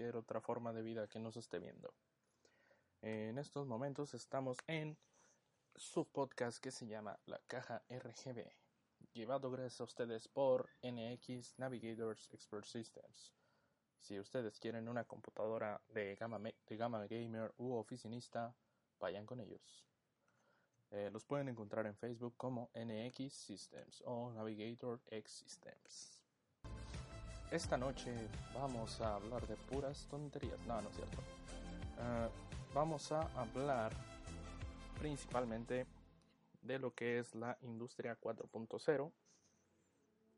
Cualquier otra forma de vida que nos esté viendo. En estos momentos estamos en su podcast que se llama La Caja RGB, llevado gracias a ustedes por NX Navigators Expert Systems. Si ustedes quieren una computadora de gama, de gama gamer u oficinista, vayan con ellos. Eh, los pueden encontrar en Facebook como NX Systems o Navigator X Systems. Esta noche vamos a hablar de puras tonterías. No, no es cierto. Uh, vamos a hablar principalmente de lo que es la industria 4.0,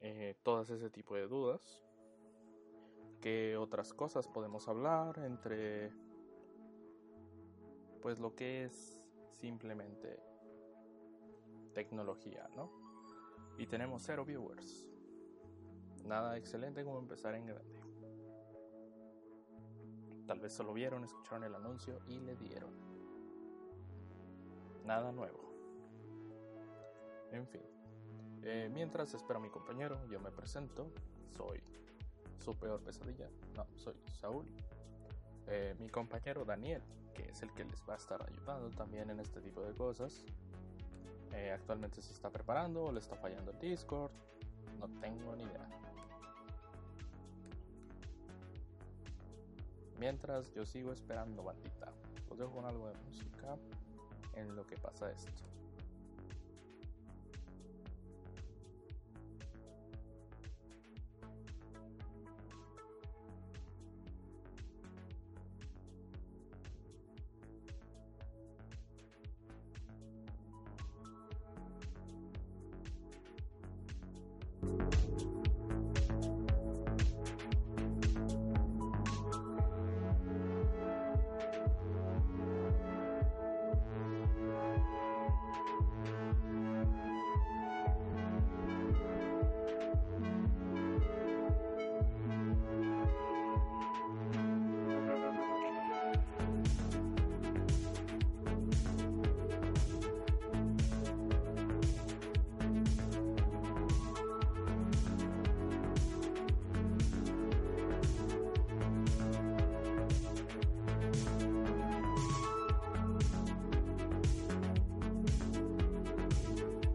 eh, todas ese tipo de dudas, qué otras cosas podemos hablar entre pues lo que es simplemente tecnología, ¿no? Y tenemos cero viewers. Nada excelente como empezar en grande. Tal vez solo vieron, escucharon el anuncio y le dieron. Nada nuevo. En fin. Eh, mientras espero a mi compañero, yo me presento. Soy su peor pesadilla. No, soy Saúl. Eh, mi compañero Daniel, que es el que les va a estar ayudando también en este tipo de cosas. Eh, actualmente se está preparando le está fallando el Discord. No tengo ni idea. Mientras yo sigo esperando, bandita. Os dejo con algo de música en lo que pasa esto.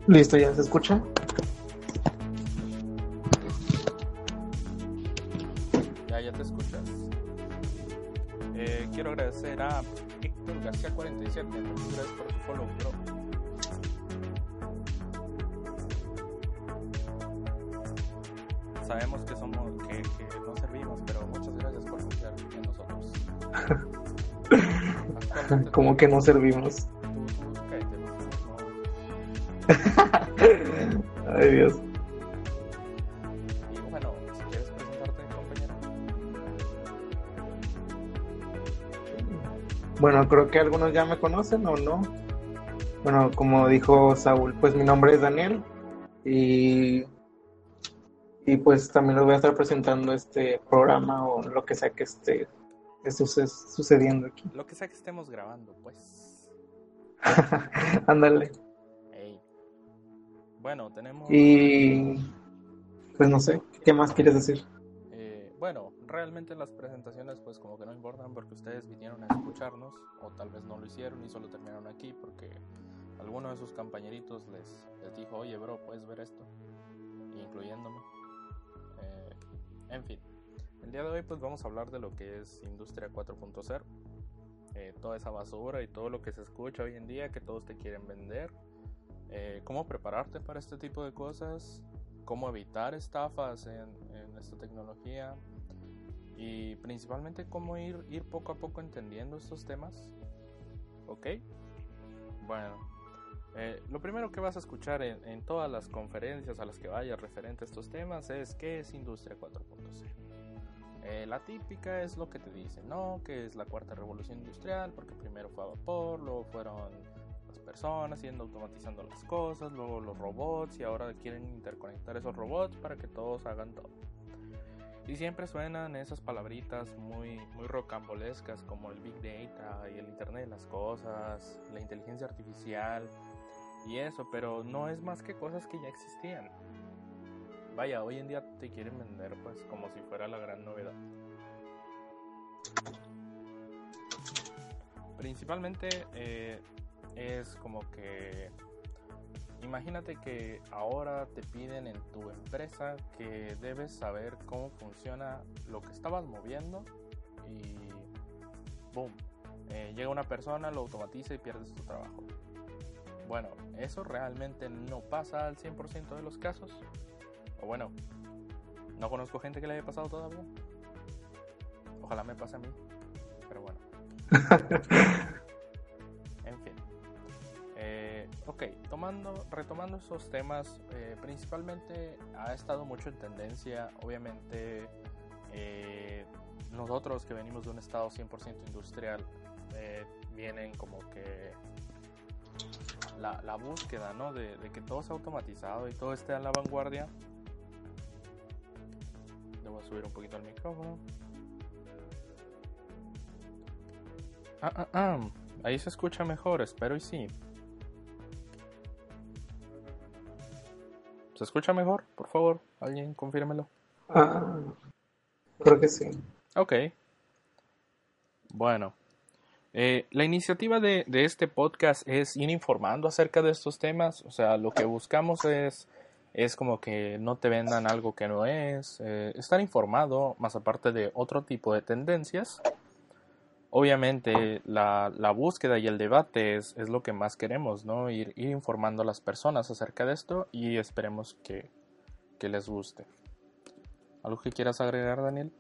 Listo, ya se escucha. Ya, ya te escuchas. Eh, quiero agradecer a Héctor García 47. Muchas gracias por su follow, bro. Sabemos que somos que, que no servimos, pero muchas gracias por confiar en nosotros. Como que no servimos. Bueno, creo que algunos ya me conocen o no. Bueno, como dijo Saúl, pues mi nombre es Daniel y, y pues también les voy a estar presentando este programa o lo que sea que esté, que suce- sucediendo aquí. Lo que sea que estemos grabando, pues. Ándale. Ey. Bueno, tenemos. Y pues no sé, ¿qué más quieres decir? eh, bueno, realmente las presentaciones, pues como que no importan porque ustedes vinieron a escucharnos, o tal vez no lo hicieron y solo terminaron aquí porque alguno de sus compañeritos les, les dijo, oye, bro, puedes ver esto, incluyéndome. Eh, en fin, el día de hoy, pues vamos a hablar de lo que es Industria 4.0. eh, toda esa basura y todo lo que se escucha hoy en día que todos te quieren vender. eh, cómo prepararte para este tipo de cosas, cómo evitar estafas en, en esta tecnología y principalmente cómo ir, ir poco a poco entendiendo estos temas. ¿Ok? Bueno, eh, lo primero que vas a escuchar en, en todas las conferencias a las que vayas referente a estos temas es qué es Industria 4.0. Eh, la típica es lo que te dicen, ¿no? Que es la cuarta revolución industrial, porque primero fue a vapor, luego fueron las personas yendo automatizando las cosas, luego los robots y ahora quieren interconectar esos robots para que todos hagan todo. Y siempre suenan esas palabritas muy, muy rocambolescas como el Big Data y el Internet de las Cosas, la inteligencia artificial y eso, pero no es más que cosas que ya existían. Vaya, hoy en día te quieren vender pues como si fuera la gran novedad. Principalmente eh, es como que Imagínate que ahora te piden en tu empresa que debes saber cómo funciona lo que estabas moviendo y boom, eh, llega una persona, lo automatiza y pierdes tu trabajo. Bueno, eso realmente no pasa al 100% de los casos. O bueno, no conozco gente que le haya pasado todavía. Ojalá me pase a mí. Pero bueno. Ok, tomando, retomando esos temas, eh, principalmente ha estado mucho en tendencia, obviamente eh, nosotros que venimos de un estado 100% industrial, eh, vienen como que la, búsqueda ¿no? de, que todo sea automatizado y todo esté a la vanguardia. Debo subir un poquito el micrófono. Ah, ah, ah. Ahí se escucha mejor, espero y sí. ¿Se escucha mejor? Por favor, alguien confírmelo. Ah, creo que sí. Ok. Bueno, eh, la iniciativa de, este podcast es ir informando acerca de estos temas. O sea, lo que buscamos es, es como que no te vendan algo que no es. Eh, estar informado, más aparte de otro tipo de tendencias obviamente la, búsqueda y el debate es, lo que más queremos, ¿no? Ir, informando a las personas acerca de esto y esperemos que, les guste. ¿Algo que quieras agregar, Daniel?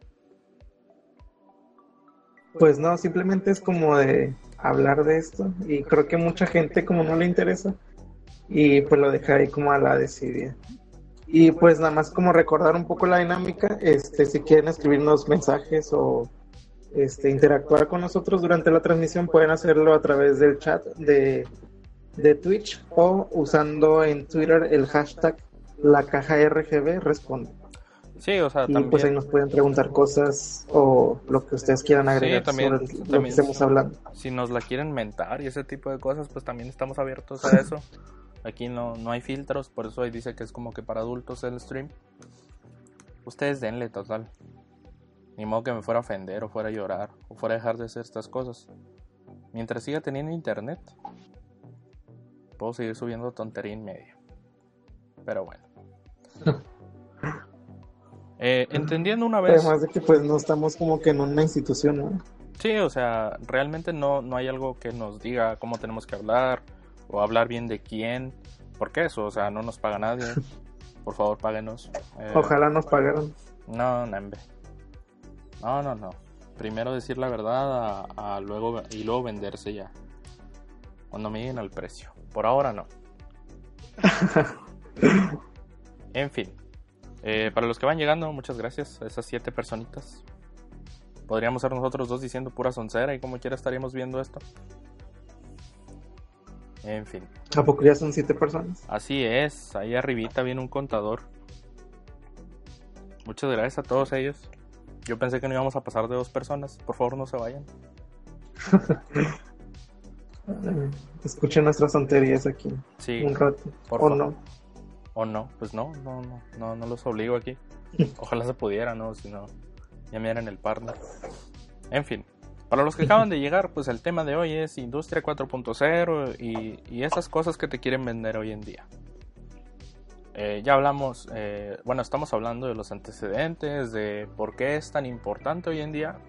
Pues no, simplemente es como de hablar de esto y creo que mucha gente como no le interesa y pues lo deja ahí como a la decidida. Y pues nada más como recordar un poco la dinámica, este si quieren escribirnos mensajes o este, interactuar con nosotros durante la transmisión, pueden hacerlo a través del chat de, de Twitch o usando en Twitter el hashtag la caja RGB responde. Sí, o sea, y pues ahí nos pueden preguntar cosas o lo que ustedes quieran agregar también, sobre lo que estemos hablando. Si nos la quieren mentar y ese tipo de cosas, pues también estamos abiertos a eso. Aquí no, no hay filtros, por eso ahí dice que es como que para adultos el stream. Ustedes denle total. Ni modo que me fuera a ofender o fuera a llorar o fuera a dejar de hacer estas cosas. Mientras siga teniendo internet, puedo seguir subiendo tontería en medio. Pero bueno. Eh, entendiendo una vez. Además de que pues no estamos como que en una institución, ¿no? Sí, o sea, realmente no, no hay algo que nos diga cómo tenemos que hablar o hablar bien de quién. ¿Por qué eso? O sea, no nos paga nadie. Por favor, páguenos. Eh, Ojalá nos pagaran. No, no, no, no, no. Primero decir la verdad a, luego y luego venderse ya. Cuando me lleguen al precio. Por ahora no. en fin. Eh, para los que van llegando, muchas gracias a esas siete personitas. Podríamos ser nosotros dos diciendo pura soncera y como quiera estaríamos viendo esto. En fin. ¿A poco ya son siete personas? Así es, ahí arribita viene un contador. Muchas gracias a todos ellos. Yo pensé que no íbamos a pasar de dos personas. Por favor, no se vayan. Escuchen nuestras tonterías aquí. Sí. Un rato. o no. O no, pues no, no, no, no, no los obligo aquí. Ojalá se pudiera, ¿no? Si no, ya me el partner. En fin, para los que acaban de llegar, pues el tema de hoy es Industria 4.0 y, y esas cosas que te quieren vender hoy en día. Eh, ya hablamos, eh, bueno, estamos hablando de los antecedentes, de por qué es tan importante hoy en día,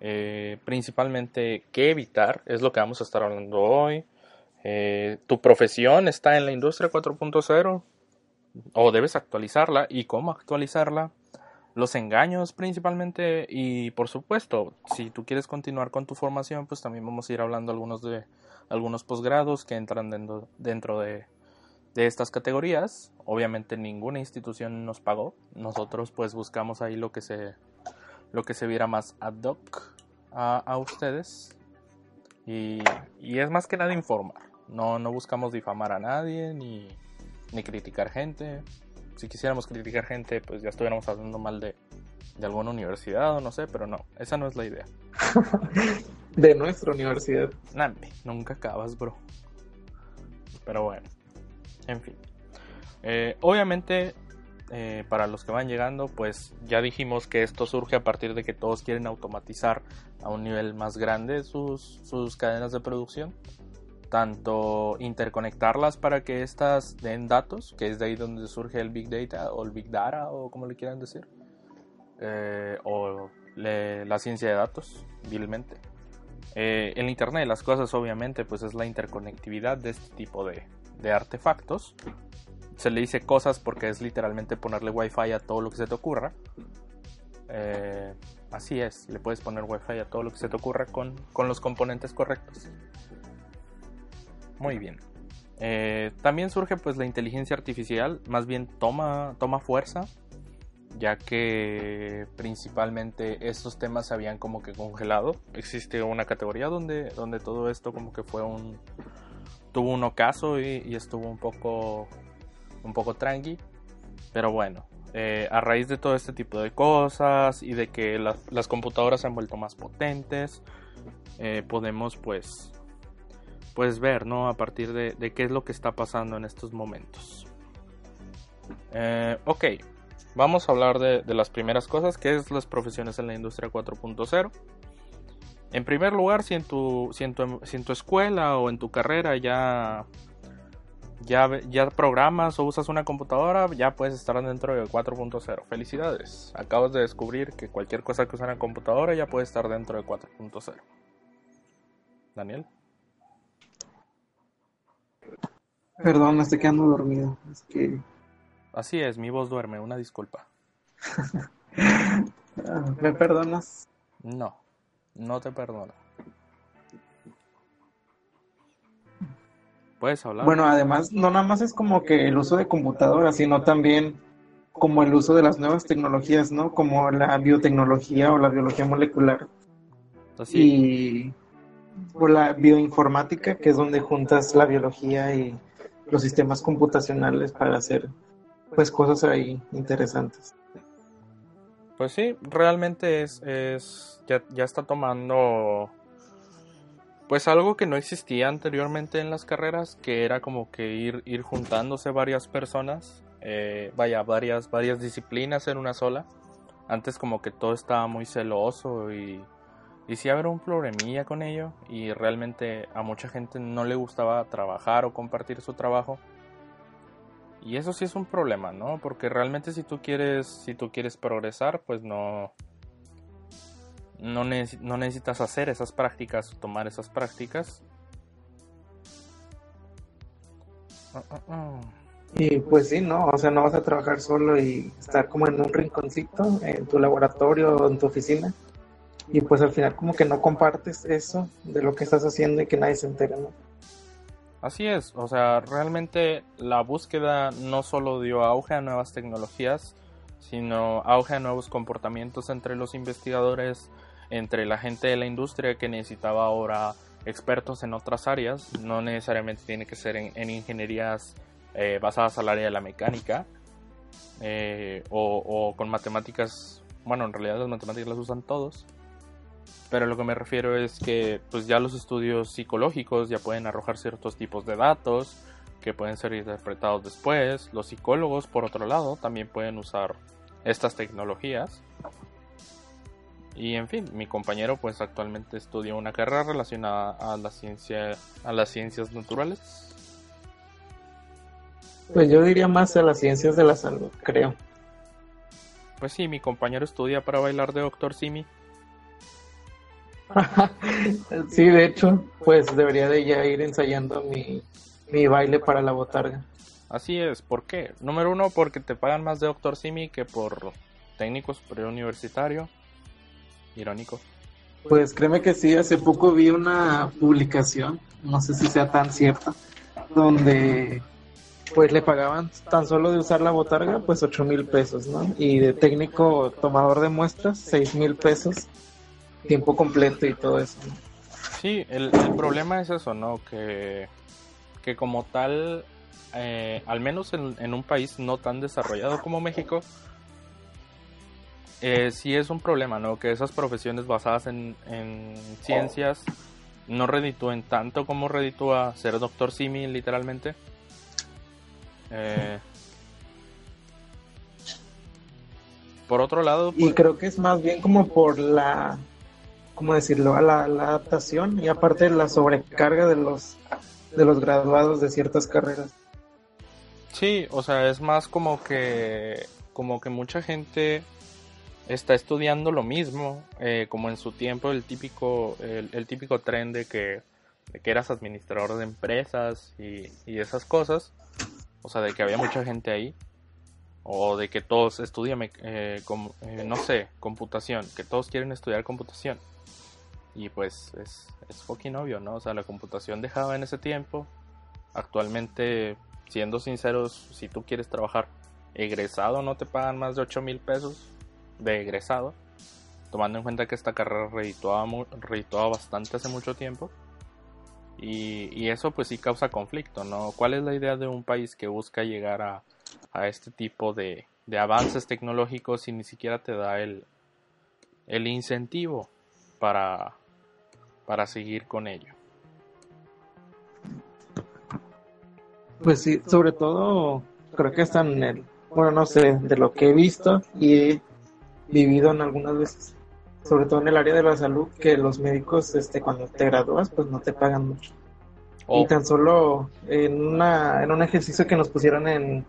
eh, principalmente qué evitar, es lo que vamos a estar hablando hoy. tu profesión está en la industria 4.0 o debes actualizarla y cómo actualizarla. Los engaños principalmente y por supuesto, si tú quieres continuar con tu formación, pues también vamos a ir hablando algunos de algunos posgrados que entran dentro, dentro de de estas categorías. Obviamente ninguna institución nos pagó. Nosotros pues buscamos ahí lo que se lo que se viera más ad hoc a, a ustedes. Y, y, es más que nada informar. No, no buscamos difamar a nadie ni, ni criticar gente. Si quisiéramos criticar gente, pues ya estuviéramos hablando mal de, de alguna universidad o no sé, pero no, esa no es la idea. de nuestra universidad. Nambe, nunca acabas, bro. Pero bueno, en fin. Eh, obviamente, eh, para los que van llegando, pues ya dijimos que esto surge a partir de que todos quieren automatizar a un nivel más grande sus, sus cadenas de producción. Tanto interconectarlas para que estas den datos, que es de ahí donde surge el Big Data o el Big Data o como le quieran decir. Eh, o la ciencia de datos, vilmente. El Internet de las cosas obviamente pues es la interconectividad de este tipo de, de artefactos. Se le dice cosas porque es literalmente ponerle wifi a todo lo que se te ocurra. Eh, así es, le puedes poner wifi a todo lo que se te ocurra con, con los componentes correctos. Muy bien. Eh, también surge pues la inteligencia artificial, más bien toma, toma fuerza ya que principalmente estos temas se habían como que congelado. Existe una categoría donde, donde todo esto como que fue un... tuvo un ocaso y, estuvo un poco, un poco tranqui. Pero bueno, eh, a raíz de todo este tipo de cosas y de que las, computadoras se han vuelto más potentes, eh, podemos pues, pues ver, ¿no? A partir de, qué es lo que está pasando en estos momentos. Eh, ok, Vamos a hablar de, las primeras cosas, que es las profesiones en la industria 4.0. En primer lugar, si en, tu, si, en tu, escuela o en tu carrera ya, ya, ya programas o usas una computadora, ya puedes estar dentro de 4.0. Felicidades, acabas de descubrir que cualquier cosa que usa una computadora ya puede estar dentro de 4.0. Daniel. Perdón, me estoy quedando dormido. Es que Así es, mi voz duerme, una disculpa. ¿Me perdonas? No, no te perdono. Puedes hablar. Bueno, además, no nada más es como que el uso de computadoras, sino también como el uso de las nuevas tecnologías, ¿no? Como la biotecnología o la biología molecular. Y o la bioinformática, que es donde juntas la biología y los sistemas computacionales para hacer pues cosas ahí interesantes. Pues sí, realmente es, es ya, ya está tomando pues algo que no existía anteriormente en las carreras, que era como que ir, ir juntándose varias personas, eh, vaya, varias, varias disciplinas en una sola. Antes como que todo estaba muy celoso y, y sí había un problemilla con ello y realmente a mucha gente no le gustaba trabajar o compartir su trabajo y eso sí es un problema, ¿no? Porque realmente si tú quieres, si tú quieres progresar, pues no, no, necesitas hacer esas prácticas, tomar esas prácticas. Y pues sí, ¿no? O sea, no vas a trabajar solo y estar como en un rinconcito, en tu laboratorio o en tu oficina. Y pues al final como que no compartes eso de lo que estás haciendo y que nadie se entere, ¿no? Así es, o sea, realmente la búsqueda no solo dio auge a nuevas tecnologías, sino auge a nuevos comportamientos entre los investigadores, entre la gente de la industria que necesitaba ahora expertos en otras áreas, no necesariamente tiene que ser en, ingenierías eh, basadas al área de la mecánica eh, o con matemáticas, bueno, en realidad las matemáticas las usan todos, pero lo que me refiero es que pues ya los estudios psicológicos ya pueden arrojar ciertos tipos de datos que pueden ser interpretados después. Los psicólogos, por otro lado, también pueden usar estas tecnologías. Y en fin, mi compañero pues actualmente estudia una carrera relacionada a la ciencia a las ciencias naturales. Pues yo diría más a las ciencias de la salud, creo. Pues sí, mi compañero estudia para bailar de Doctor Simi. sí, de hecho, pues debería de ya ir ensayando mi, mi baile para la botarga. Así es, ¿por qué? Número uno, porque te pagan más de Doctor Simi que por técnico superior universitario. Irónico. Pues créeme que sí, hace poco vi una publicación, no sé si sea tan cierta, donde pues le pagaban tan solo de usar la botarga, pues ocho mil pesos, ¿no? Y de técnico tomador de muestras, seis mil pesos, tiempo completo y todo eso. Sí, el, el, problema es eso, ¿no? Que, que como tal, eh, al menos en, en, un país no tan desarrollado como México, eh, sí es un problema, ¿no? Que esas profesiones basadas en, en ciencias no reditúen tanto como reditúa ser doctor simi, literalmente. Eh, por otro lado... Y pues creo que es más bien como por la ¿cómo decirlo? A la, adaptación y aparte la sobrecarga de los, de los graduados de ciertas carreras. Sí, o sea, es más como que, como que mucha gente está estudiando lo mismo, eh, como en su tiempo el típico, el, típico tren de que, que eras administrador de empresas y, y esas cosas, o sea, de que había mucha gente ahí o de que todos estudian, eh, eh, no sé, computación, que todos quieren estudiar computación. Y pues es, es fucking obvio, ¿no? O sea, la computación dejaba en ese tiempo. Actualmente, siendo sinceros, si tú quieres trabajar egresado, no te pagan más de 8 mil pesos de egresado. Tomando en cuenta que esta carrera redituaba, redituaba bastante hace mucho tiempo. Y, y, eso pues sí causa conflicto, ¿no? ¿Cuál es la idea de un país que busca llegar a, a este tipo de, de avances tecnológicos y ni siquiera te da el, el incentivo para, para seguir con ello. Pues sí, sobre todo creo que están en el, bueno, no sé, de lo que he visto y he vivido en algunas veces, sobre todo en el área de la salud, que los médicos, este, cuando te gradúas, pues no te pagan mucho. Y oh. tan solo en, una, en un ejercicio que nos pusieron en,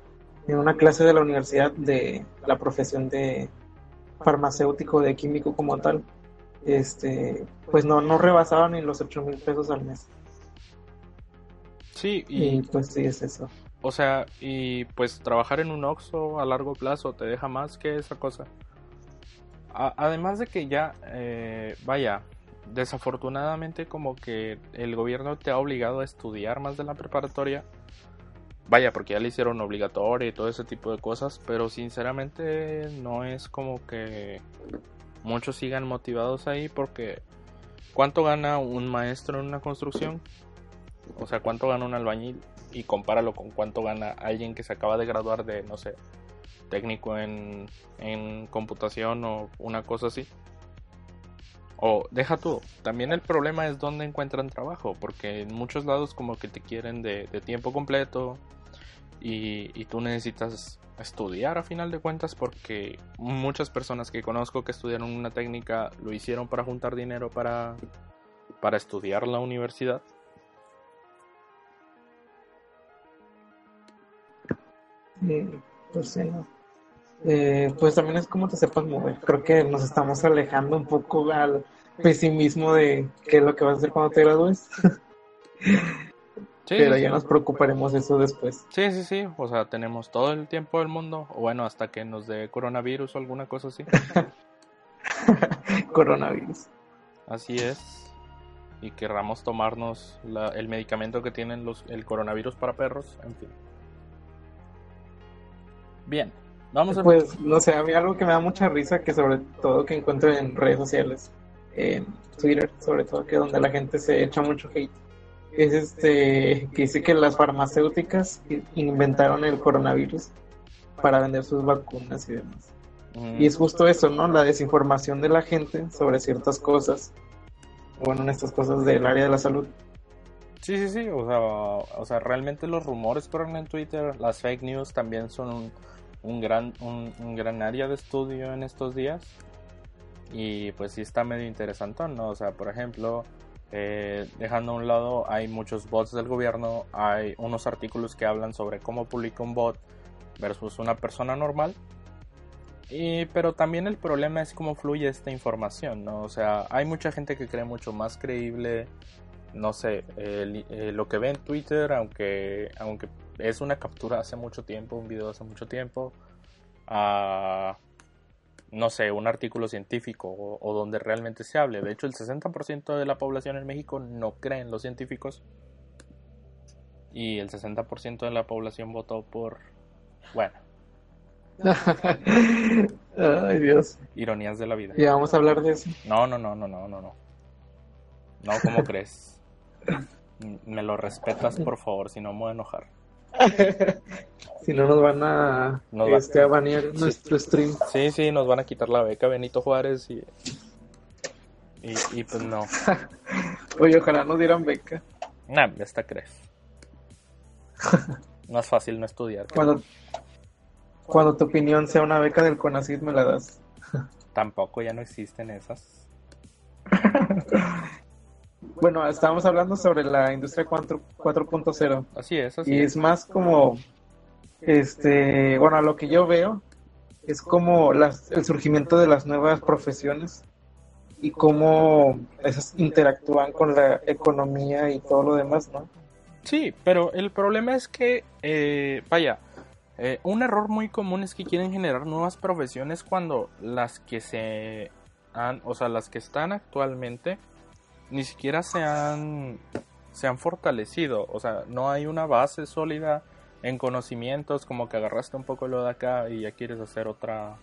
en una clase de la universidad de la profesión de farmacéutico, de químico como tal, este, pues no, no rebasaban ni los 8 mil pesos al mes. Sí, y, pues sí es eso. O sea, y pues trabajar en un Oxxo a largo plazo te deja más que esa cosa. además de que ya, eh, vaya, desafortunadamente como que el gobierno te ha obligado a estudiar más de la preparatoria. Vaya, porque ya le hicieron obligatorio y todo ese tipo de cosas, pero sinceramente no es como que muchos sigan motivados ahí porque ¿cuánto gana un maestro en una construcción? O sea, ¿cuánto gana un albañil? Y compáralo con cuánto gana alguien que se acaba de graduar de, no sé, técnico en, en computación o una cosa así. O deja tú, también el problema es dónde encuentran trabajo, porque en muchos lados como que te quieren de, de tiempo completo y, y, tú necesitas estudiar a final de cuentas porque muchas personas que conozco que estudiaron una técnica lo hicieron para juntar dinero para, para estudiar la universidad. pues eh, pues también es como te sepas mover. Creo que nos estamos alejando un poco al pesimismo de qué es lo que vas a hacer cuando te gradúes. pero ya nos preocuparemos eso después. Sí, sí, sí. O sea, tenemos todo el tiempo del mundo. O bueno, hasta que nos dé coronavirus o alguna cosa así. coronavirus. Así es. Y querramos tomarnos el medicamento que tienen los, el coronavirus para perros. En fin. Bien. Vamos a... Pues, no sé, a mí algo que me da mucha risa, que sobre todo que encuentro en redes sociales, en Twitter, sobre todo, que donde la gente se echa mucho hate es este que dice que las farmacéuticas inventaron el coronavirus para vender sus vacunas y demás. Y es justo eso, ¿no? La desinformación de la gente sobre ciertas cosas. Bueno, en estas cosas del área de la salud. Sí, sí, sí. O sea, o sea realmente los rumores corren en Twitter. Las fake news también son un, un gran, un, un, gran área de estudio en estos días. Y pues sí está medio interesante, ¿no? O sea, por ejemplo, eh, dejando a un lado, hay muchos bots del gobierno, hay unos artículos que hablan sobre cómo publica un bot versus una persona normal. Y, pero también el problema es cómo fluye esta información, ¿no? O sea, hay mucha gente que cree mucho más creíble, no sé, eh, lo que ve en Twitter, aunque, aunque es una captura hace mucho tiempo, un video hace mucho tiempo, a no sé, un artículo científico o, donde realmente se hable. De hecho, el 60% de la población en México no cree en los científicos. y el 60% de la población votó por, bueno, Ay, Dios. ironías de la vida. Ya vamos a hablar de eso. No, no, no, no, no, no, no. No, ¿cómo crees? Me lo respetas, por favor, si no me voy a enojar. Si no nos van a, Nos va- este, a banear nuestro stream. Sí, sí, nos van a quitar la beca Benito Juárez y... Y, y pues no. Oye, ojalá nos dieran beca. Nah, esta crees. No es fácil no estudiar. Cuando, cuando tu opinión sea una beca del CONACYT, me la das. Tampoco ya no existen esas. Bueno, estábamos hablando sobre la industria 4 4.0 Así es, así y es. es más como, este, bueno, lo que yo veo es como las, el surgimiento de las nuevas profesiones y cómo esas interactúan con la economía y todo lo demás, ¿no? Sí, pero el problema es que, eh, vaya, eh, un error muy común es que quieren generar nuevas profesiones cuando las que se han, o sea, las que están actualmente ni siquiera se han, se han fortalecido, o sea, no hay una base sólida en conocimientos, como que agarraste un poco lo de acá y ya quieres hacer otra,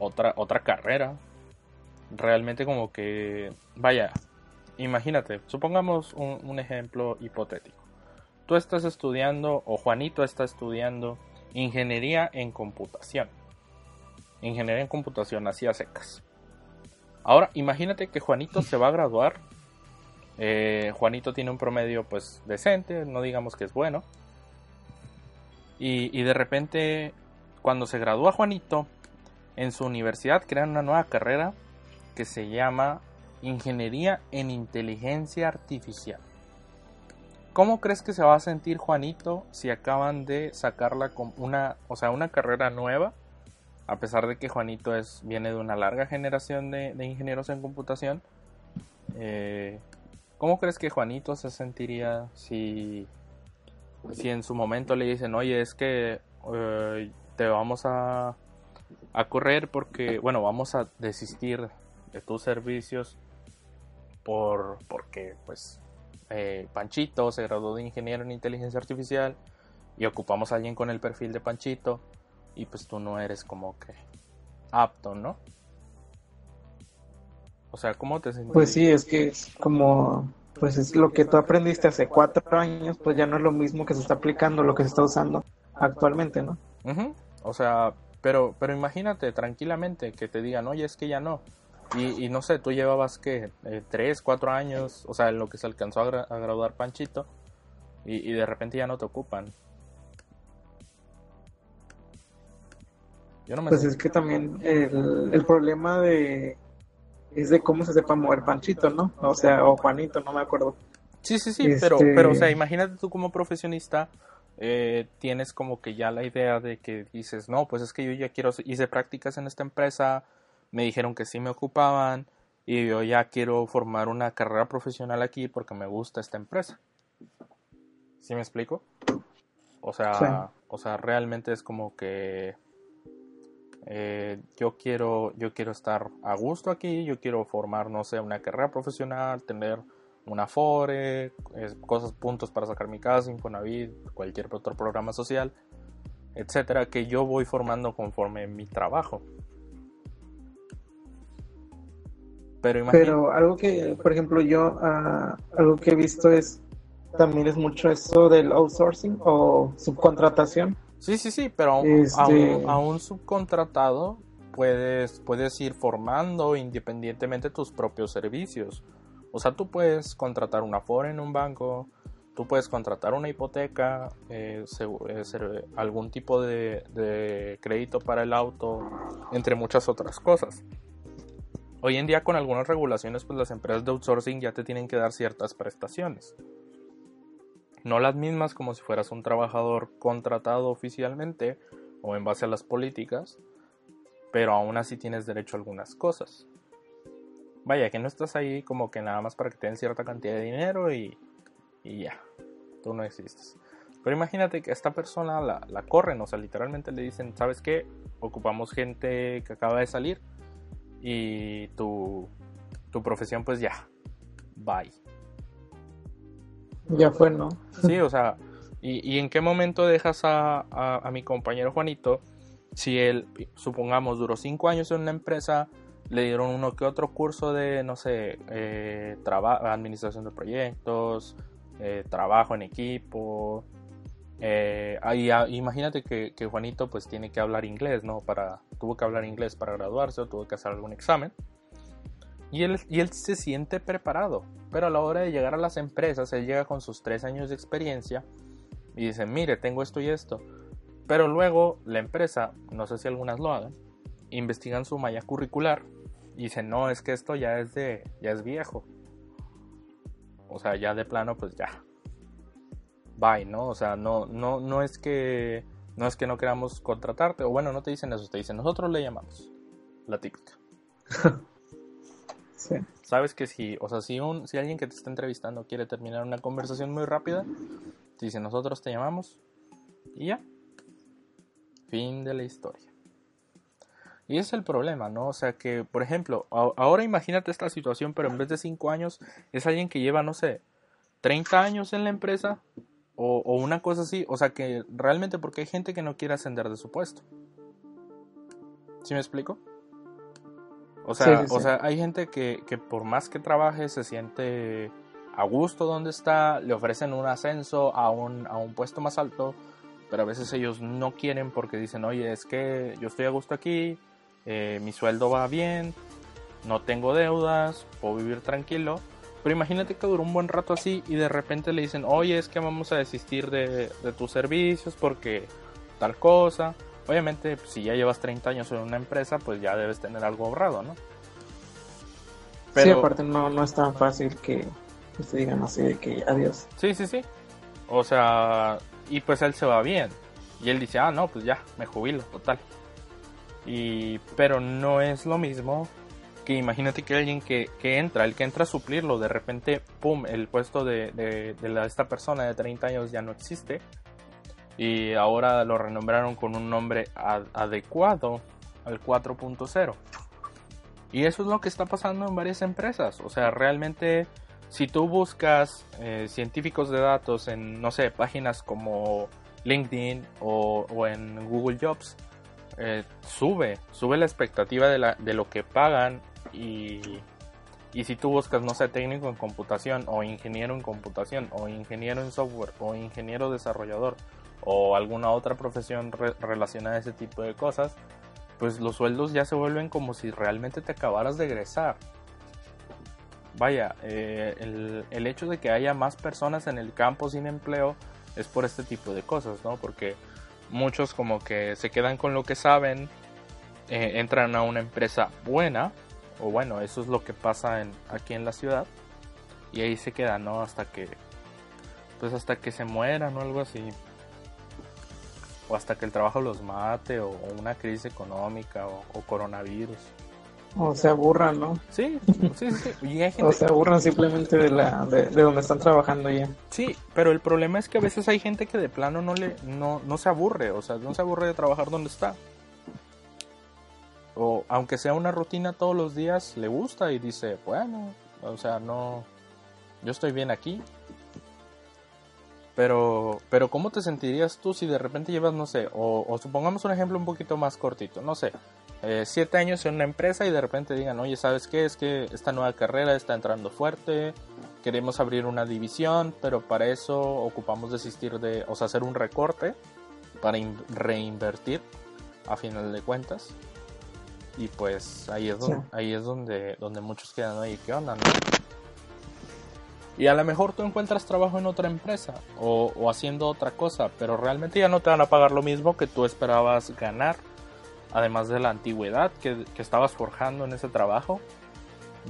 otra, otra carrera. Realmente como que, vaya, imagínate, supongamos un, un ejemplo hipotético. Tú estás estudiando, o Juanito está estudiando, ingeniería en computación. Ingeniería en computación, así a secas. Ahora, imagínate que Juanito se va a graduar. Eh, Juanito tiene un promedio, pues, decente, no digamos que es bueno. Y, y de repente, cuando se gradúa Juanito, en su universidad crean una nueva carrera que se llama Ingeniería en Inteligencia Artificial. ¿Cómo crees que se va a sentir Juanito si acaban de sacarla con una, o sea, una carrera nueva? A pesar de que Juanito es, viene de una larga generación de, ingenieros en computación. eh, ¿Cómo crees que Juanito se sentiría si, si en su momento le dicen, oye, es que eh, te vamos a, a correr porque, bueno, vamos a desistir de tus servicios por porque pues eh, Panchito se graduó de ingeniero en inteligencia artificial y ocupamos a alguien con el perfil de Panchito y pues tú no eres como que apto, ¿no? O sea, ¿cómo te sientes? Pues sí, es que es como, pues es lo que tú aprendiste hace cuatro años, pues ya no es lo mismo que se está aplicando, lo que se está usando actualmente, ¿no? O sea, pero, pero imagínate tranquilamente que te digan, oye, es que ya no. Y, y no sé, tú llevabas que eh, tres, cuatro años, o sea, en lo que se alcanzó a, gra- a graduar Panchito, y, y de repente ya no te ocupan. Yo no me Pues sé. es que también el, el problema de es de cómo se sepa mover Panchito, ¿no? O sea, o Juanito, no me acuerdo. Sí, sí, sí, Este- pero, pero, o sea, imagínate tú como profesionista, eh, tienes como que ya la idea de que dices, no, pues es que yo ya quiero, hice prácticas en esta empresa, me dijeron que sí me ocupaban, y yo ya quiero formar una carrera profesional aquí porque me gusta esta empresa. ¿Sí me explico? O sea, Sí. o sea, realmente es como que eh, yo quiero, yo quiero estar a gusto aquí, yo quiero formar, no sé, una carrera profesional, tener una FORE, cosas, puntos para sacar mi casa, Infonavit, cualquier otro programa social, etcétera, que yo voy formando conforme mi trabajo. Pero imagínate. Pero algo que, por ejemplo, yo, ah, algo que he visto es, también es mucho eso del outsourcing o subcontratación. Sí, sí, sí, pero a un, Este- a un- a un subcontratado puedes, puedes ir formando independientemente tus propios servicios. O sea, tú puedes contratar una FORE en un banco, tú puedes contratar una hipoteca, eh, eh, algún tipo de, de crédito para el auto, entre muchas otras cosas. Hoy en día con algunas regulaciones, pues las empresas de outsourcing ya te tienen que dar ciertas prestaciones. No las mismas como si fueras un trabajador contratado oficialmente o en base a las políticas, pero aún así tienes derecho a algunas cosas. Vaya, que no estás ahí como que nada más para que te den cierta cantidad de dinero y, y ya, tú no existes. Pero imagínate que esta persona la, la corren, o sea, literalmente le dicen, ¿sabes qué? Ocupamos gente que acaba de salir y tu, tu profesión pues ya, bye. Ya fue, ¿no? Sí, o sea, ¿y, y en qué momento dejas a, a, mi compañero Juanito si él, supongamos, duró cinco años en una empresa, le dieron uno que otro curso de, no sé, eh, administración de proyectos, eh, trabajo en equipo. eh, ahí, ah, imagínate que, que Juanito pues tiene que hablar inglés, ¿no? Para, tuvo que hablar inglés para graduarse o tuvo que hacer algún examen. Y él, se siente preparado, pero a la hora de llegar a las empresas, él llega con sus tres años de experiencia y dice, mire, tengo esto y esto. Pero luego la empresa, no sé si algunas lo hagan, investigan su malla curricular y dicen, no, es que esto ya es de, ya es viejo. O sea, ya de plano, pues ya. Bye, ¿no? O sea, no, no, no es que no es que no queramos contratarte, o bueno, no te dicen eso, te dicen, nosotros le llamamos. La típica. Sabes que si, o sea, si un, si alguien que te está entrevistando quiere terminar una conversación muy rápida, dice nosotros te llamamos y ya. Fin de la historia. Y es el problema, ¿no? O sea que, por ejemplo, ahora imagínate esta situación, pero en vez de 5 años, es alguien que lleva, no sé, 30 años en la empresa o, o una cosa así. O sea que realmente porque hay gente que no quiere ascender de su puesto. ¿Sí me explico? O sea, Sí, sí, o sea hay gente que, que por más que trabaje se siente a gusto donde está, le ofrecen un ascenso a un, a un puesto más alto, pero a veces ellos no quieren porque dicen, oye, es que yo estoy a gusto aquí, eh, mi sueldo va bien, no tengo deudas, puedo vivir tranquilo. Pero imagínate que duró un buen rato así y de repente le dicen, oye, es que vamos a desistir de, de tus servicios porque tal cosa. Obviamente, pues, si ya llevas 30 años en una empresa, pues ya debes tener algo ahorrado, ¿no? Sí, aparte no, no es tan fácil que, se digan así de que adiós. Sí, sí, sí. O sea, y pues él se va bien. Y él dice, ah, no, pues ya, me jubilo, total. Y, pero no es lo mismo que imagínate que alguien que, que entra, el que entra a suplirlo, de repente, pum, el puesto de, de, de la- esta persona de 30 años ya no existe. Y ahora lo renombraron con un nombre ad- adecuado al 4.0. Y eso es lo que está pasando en varias empresas. O sea, realmente si tú buscas eh, científicos de datos en, no sé, páginas como LinkedIn o, o en Google Jobs, eh, sube, sube la expectativa de, la, de lo que pagan y, y si tú buscas, no sé, técnico en computación o ingeniero en computación o ingeniero en software o ingeniero desarrollador o alguna otra profesión re- relacionada a ese tipo de cosas, pues los sueldos ya se vuelven como si realmente te acabaras de egresar. Vaya, eh, el, el hecho de que haya más personas en el campo sin empleo es por este tipo de cosas, ¿no? Porque muchos como que se quedan con lo que saben, eh, entran a una empresa buena, o bueno, eso es lo que pasa en, aquí en la ciudad, y ahí se quedan, ¿no? Hasta que, pues hasta que se mueran o algo así. O hasta que el trabajo los mate, o, o una crisis económica, o, o coronavirus. O se aburran, ¿no? Sí, sí, sí. Y hay gente O se aburran simplemente de la de, de donde están trabajando ya. Sí, pero el problema es que a veces hay gente que de plano no le no, no se aburre, o sea, no se aburre de trabajar donde está. O aunque sea una rutina todos los días, le gusta y dice, bueno, o sea, no, yo estoy bien aquí. Pero, pero ¿cómo te sentirías tú si de repente llevas, no sé, o, o supongamos un ejemplo un poquito más cortito, no sé, eh, siete años en una empresa y de repente digan, oye, ¿sabes qué? Es que esta nueva carrera está entrando fuerte, queremos abrir una división, pero para eso ocupamos desistir de, o sea, hacer un recorte para in- reinvertir a final de cuentas. Y pues ahí es donde, Sí. ahí es donde, donde muchos quedan, oye, ¿qué onda? no?". Y a lo mejor tú encuentras trabajo en otra empresa o, o haciendo otra cosa, pero realmente ya no te van a pagar lo mismo que tú esperabas ganar, además de la antigüedad que, que estabas forjando en ese trabajo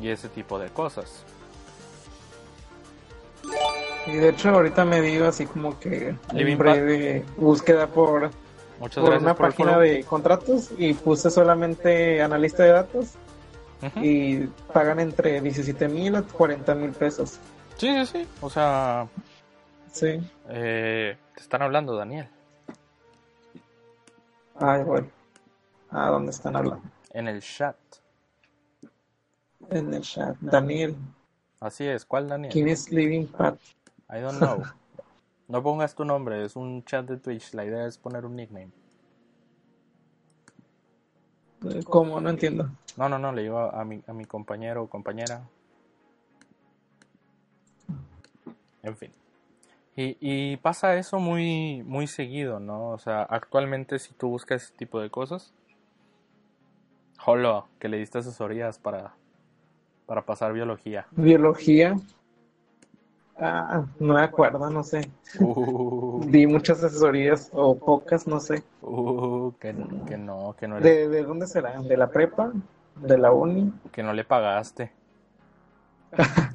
y ese tipo de cosas. Y de hecho ahorita me dio así como que un breve búsqueda por, por una por página de contratos y puse solamente analista de datos y pagan entre 17 mil a 40 mil pesos. Sí, sí, sí. O sea, Sí. eh, te están hablando, Daniel, Ay, bueno. ¿A dónde están hablando? en el chat. En el chat. Daniel. Así es, ¿cuál Daniel? ¿Quién es Living Pat? I don't know. No pongas tu nombre, es un chat de Twitch. La idea es poner un nickname. ¿Cómo? No entiendo. No, no, no, le digo a mi, a mi compañero o compañera. En fin. Y, y pasa eso muy, muy seguido, ¿no? O sea, actualmente si tú buscas ese tipo de cosas, Holo, que le diste asesorías para, para pasar biología. Biología. Ah, no me acuerdo, no sé. Uh, Di muchas asesorías o pocas, no sé. uh, que, que no, que no, le, ¿De, de dónde será? ¿De la prepa? ¿De la uni? que no le pagaste.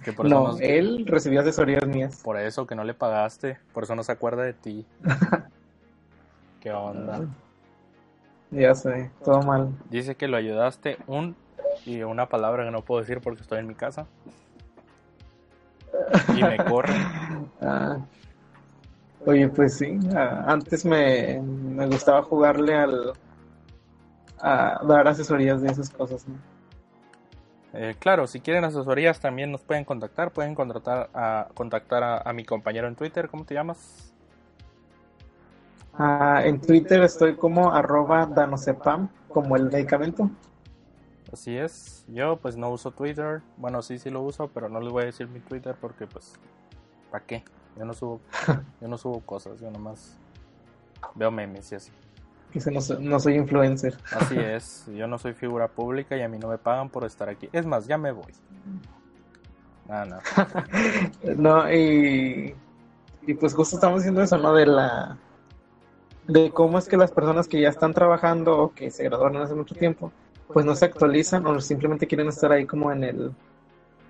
Que por eso No, nos- él recibió asesorías mías. Por eso que no le pagaste, por eso no se acuerda de ti. ¿Qué onda? Ya sé, todo mal. Dice que lo ayudaste un y una palabra que no puedo decir porque estoy en mi casa. Y me corren. Ah. Oye, pues sí, ah, antes me, me gustaba jugarle al a dar asesorías de esas cosas, ¿no? Eh, claro, si quieren asesorías también nos pueden contactar. Pueden contratar a, contactar a, a mi compañero en Twitter. ¿Cómo te llamas? Ah, en Twitter estoy como arroba danosepam, como el medicamento. Así es. Yo pues no uso Twitter. Bueno, sí, sí lo uso, pero no les voy a decir mi Twitter porque pues... ¿Para qué? Yo no subo, yo no subo cosas. Yo nomás veo memes y así. Que se no, soy- no soy influencer. Así es, yo no soy figura pública y a mí no me pagan por estar aquí. Es más, ya me voy. Ah, no. No, y, y pues justo estamos diciendo eso, ¿no? De la de cómo es que las personas que ya están trabajando o que se graduaron hace mucho tiempo, pues no se actualizan o simplemente quieren estar ahí como en el,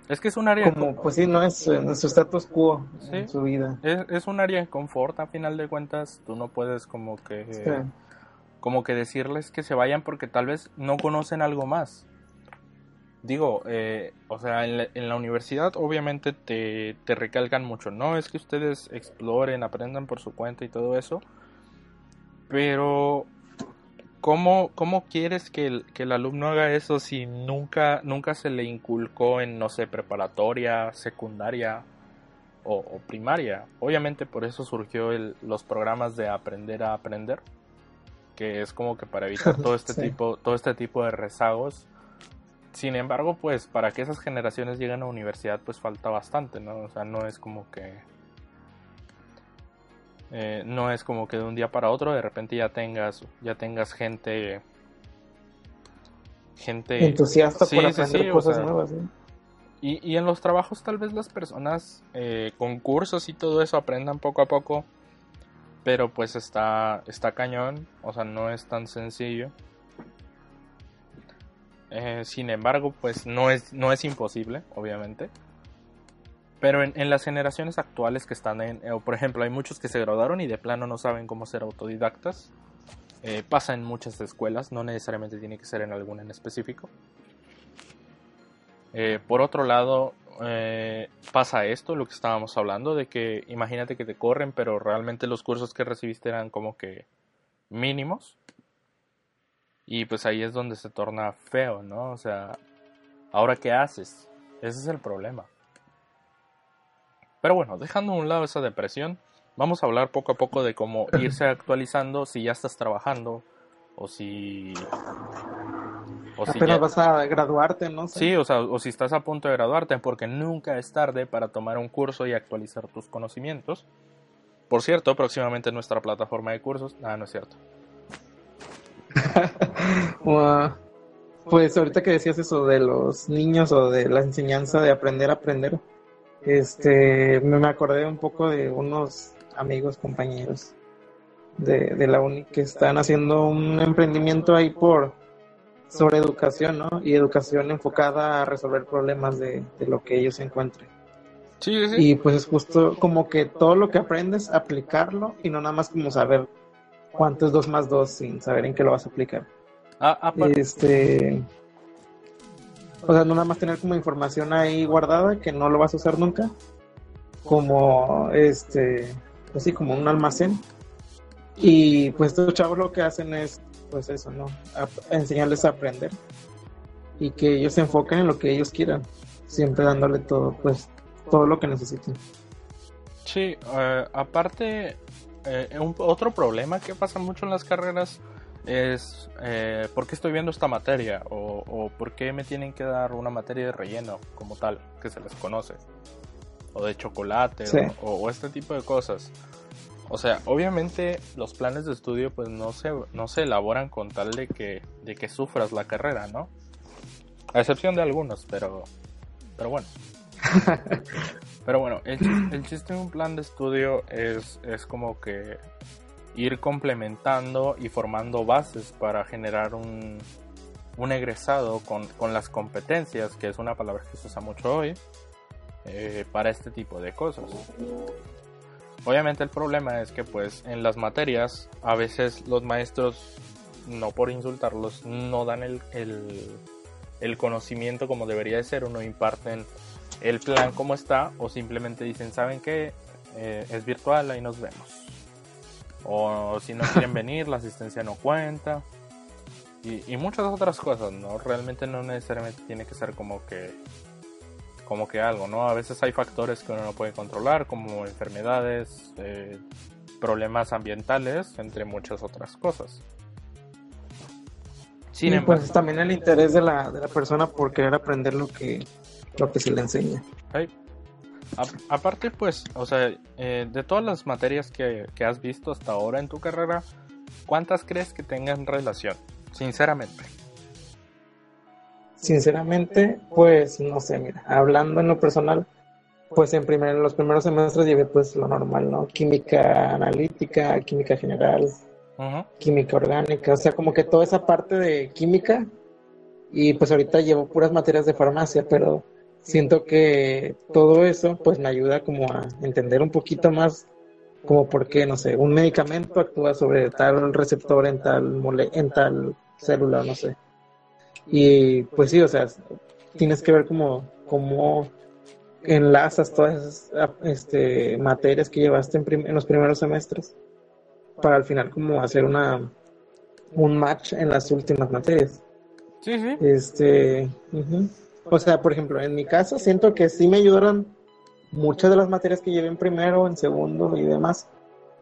Es que es un área, como, pues sí, no es en su status quo Sí. en su vida. es, es un área de confort a final de cuentas. Tú no puedes como que, Sí. Como que decirles que se vayan porque tal vez no conocen algo más. Digo, eh, o sea, en la, universidad obviamente te, te recalcan mucho, no es que ustedes exploren, aprendan por su cuenta y todo eso, pero ¿cómo, cómo quieres que el, que el alumno haga eso si nunca, nunca se le inculcó en, no sé, preparatoria, secundaria o, primaria? Obviamente por eso surgió los programas de aprender a aprender, que es como que para evitar todo este Sí. tipo, todo este tipo de rezagos. Sin embargo, pues para que esas generaciones lleguen a universidad, pues falta bastante, ¿no? O sea, no es como que eh, no es como que de un día para otro de repente ya tengas ya tengas gente gente Entusiasta Sí, por aprender sí, cosas sea, nuevas. ¿sí? y, y en los trabajos tal vez las personas eh, con cursos y todo eso aprendan poco a poco pero pues está está cañón o sea no es tan sencillo Eh, sin embargo pues no es no es imposible obviamente pero en, en las generaciones actuales que están en, eh, por ejemplo, hay muchos que se graduaron y de plano no saben cómo ser autodidactas. Eh, pasa en muchas escuelas, no necesariamente tiene que ser en alguna en específico. Eh, por otro lado, eh, pasa esto, lo que estábamos hablando, de que imagínate que te corren, pero realmente los cursos que recibiste eran como que mínimos. Y pues ahí es donde se torna feo, ¿no? O sea, ¿ahora qué haces? Ese es el problema. Pero bueno, dejando a un lado esa depresión, vamos a hablar poco a poco de cómo irse actualizando si ya estás trabajando o si... O si Apenas ya- vas a graduarte, ¿no? Sí, o sea, o si estás a punto de graduarte, porque nunca es tarde para tomar un curso y actualizar tus conocimientos. Por cierto, próximamente en nuestra plataforma de cursos. Ah, no es cierto. Ua- Pues ahorita que decías eso de los niños o de la enseñanza de aprender a aprender, este, me me acordé un poco de unos amigos, compañeros de, de la uni que están haciendo un emprendimiento ahí por sobre educación, ¿no? Y educación enfocada a resolver problemas de, de lo que ellos encuentren. Sí, sí, Y pues es justo como que todo lo que aprendes, aplicarlo y no nada más como saber cuánto es dos más dos sin saber en qué lo vas a aplicar. Ah, apa- Este. O sea, no nada más tener como información ahí guardada que no lo vas a usar nunca. Como este. Pues sí, como un almacén. Y pues estos chavos lo que hacen es, pues eso, ¿no? A- enseñarles a aprender. Y que ellos se enfoquen en lo que ellos quieran. Siempre dándole todo, pues, todo lo que necesiten. Sí, eh, aparte, eh, un, otro problema que pasa mucho en las carreras es eh, por qué estoy viendo esta materia o, o, por qué me tienen que dar una materia de relleno como tal, que se les conoce, o de chocolate Sí. o, o este tipo de cosas. O sea, obviamente los planes de estudio pues no se, no se elaboran con tal de que, de que sufras la carrera, ¿no? A excepción de algunos, pero, pero bueno. Pero bueno, el, el chiste de un plan de estudio es, es como que ir complementando y formando bases para generar un, un egresado con, con las competencias, que es una palabra que se usa mucho hoy, eh, para este tipo de cosas. Obviamente el problema es que pues en las materias a veces los maestros, no por insultarlos, no dan el, el, el conocimiento como debería de ser o no imparten el plan como está o simplemente dicen, ¿saben qué? Eh, es virtual, ahí nos vemos. O si no quieren venir, la asistencia no cuenta. Y, y muchas otras cosas, ¿no? Realmente no necesariamente tiene que ser como que como que algo, ¿no? A veces hay factores que uno no puede controlar, como enfermedades, eh, problemas ambientales, entre muchas otras cosas. Sin y embargo, pues también el interés de la, de la persona por querer aprender lo que, lo que se le enseña. A- aparte, pues, o sea, eh, de todas las materias que, que has visto hasta ahora en tu carrera, ¿cuántas crees que tengan relación? Sinceramente. Sinceramente, pues no sé, mira, hablando en lo personal, pues en primer, los primeros semestres llevé pues lo normal, ¿no? Química analítica, química general, química orgánica, o sea, como que toda esa parte de química y pues ahorita llevo puras materias de farmacia, pero siento que todo eso pues me ayuda como a entender un poquito más como por qué, no sé, un medicamento actúa sobre tal receptor en tal mole en tal célula, no sé. Y pues sí, o sea, tienes que ver como cómo enlazas todas esas este, materias que llevaste en, prim- en los primeros semestres para al final como hacer una un match en las últimas materias. Sí, sí. Este, o sea, por ejemplo, en mi caso siento que sí me ayudaron muchas de las materias que llevé en primero, en segundo y demás,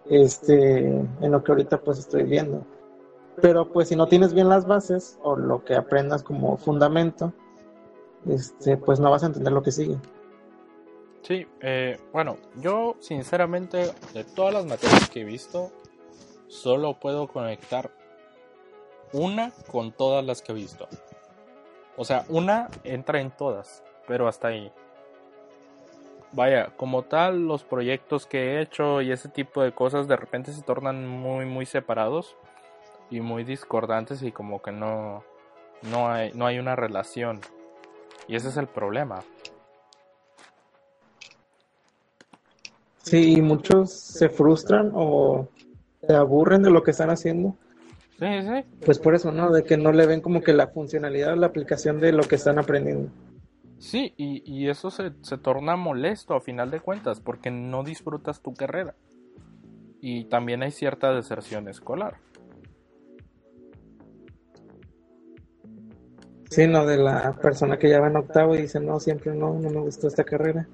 este, en lo que ahorita pues estoy viendo. Pero pues si no tienes bien las bases o lo que aprendas como fundamento, este, pues no vas a entender lo que sigue. Sí, eh, bueno, yo sinceramente de todas las materias que he visto, solo puedo conectar una con todas las que he visto. O sea, una entra en todas, pero hasta ahí. Vaya, como tal, los proyectos que he hecho y ese tipo de cosas de repente se tornan muy, muy separados y muy discordantes y como que no, no hay, no hay una relación. Y ese es el problema. Sí, y muchos se frustran o se aburren de lo que están haciendo. Sí, sí. Pues por eso, ¿no? De que no le ven como que la funcionalidad o la aplicación de lo que están aprendiendo. Sí, y, y eso se, se torna molesto a final de cuentas porque no disfrutas tu carrera. Y también hay cierta deserción escolar. Sí, no, de la persona que ya va en octavo y dice, no, siempre no, no me gustó esta carrera.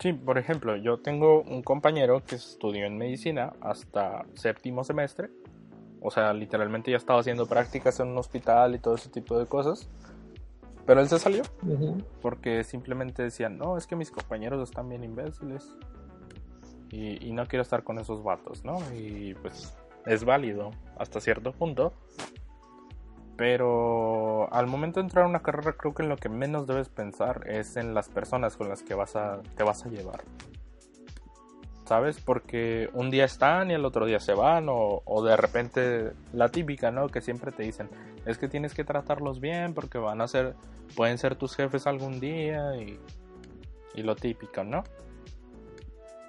Sí, por ejemplo, yo tengo un compañero que estudió en medicina hasta séptimo semestre. O sea, literalmente ya estaba haciendo prácticas en un hospital y todo ese tipo de cosas. Pero él se salió Ujú. porque simplemente decían, no, es que mis compañeros están bien imbéciles. Y, y no quiero estar con esos vatos, ¿no? Y pues es válido hasta cierto punto. Pero al momento de entrar a una carrera creo que en lo que menos debes pensar es en las personas con las que vas a, te vas a llevar. ¿Sabes? Porque un día están y el otro día se van o, o de repente la típica, ¿no? Que siempre te dicen, es que tienes que tratarlos bien porque van a ser, pueden ser tus jefes algún día y, y lo típico, ¿no?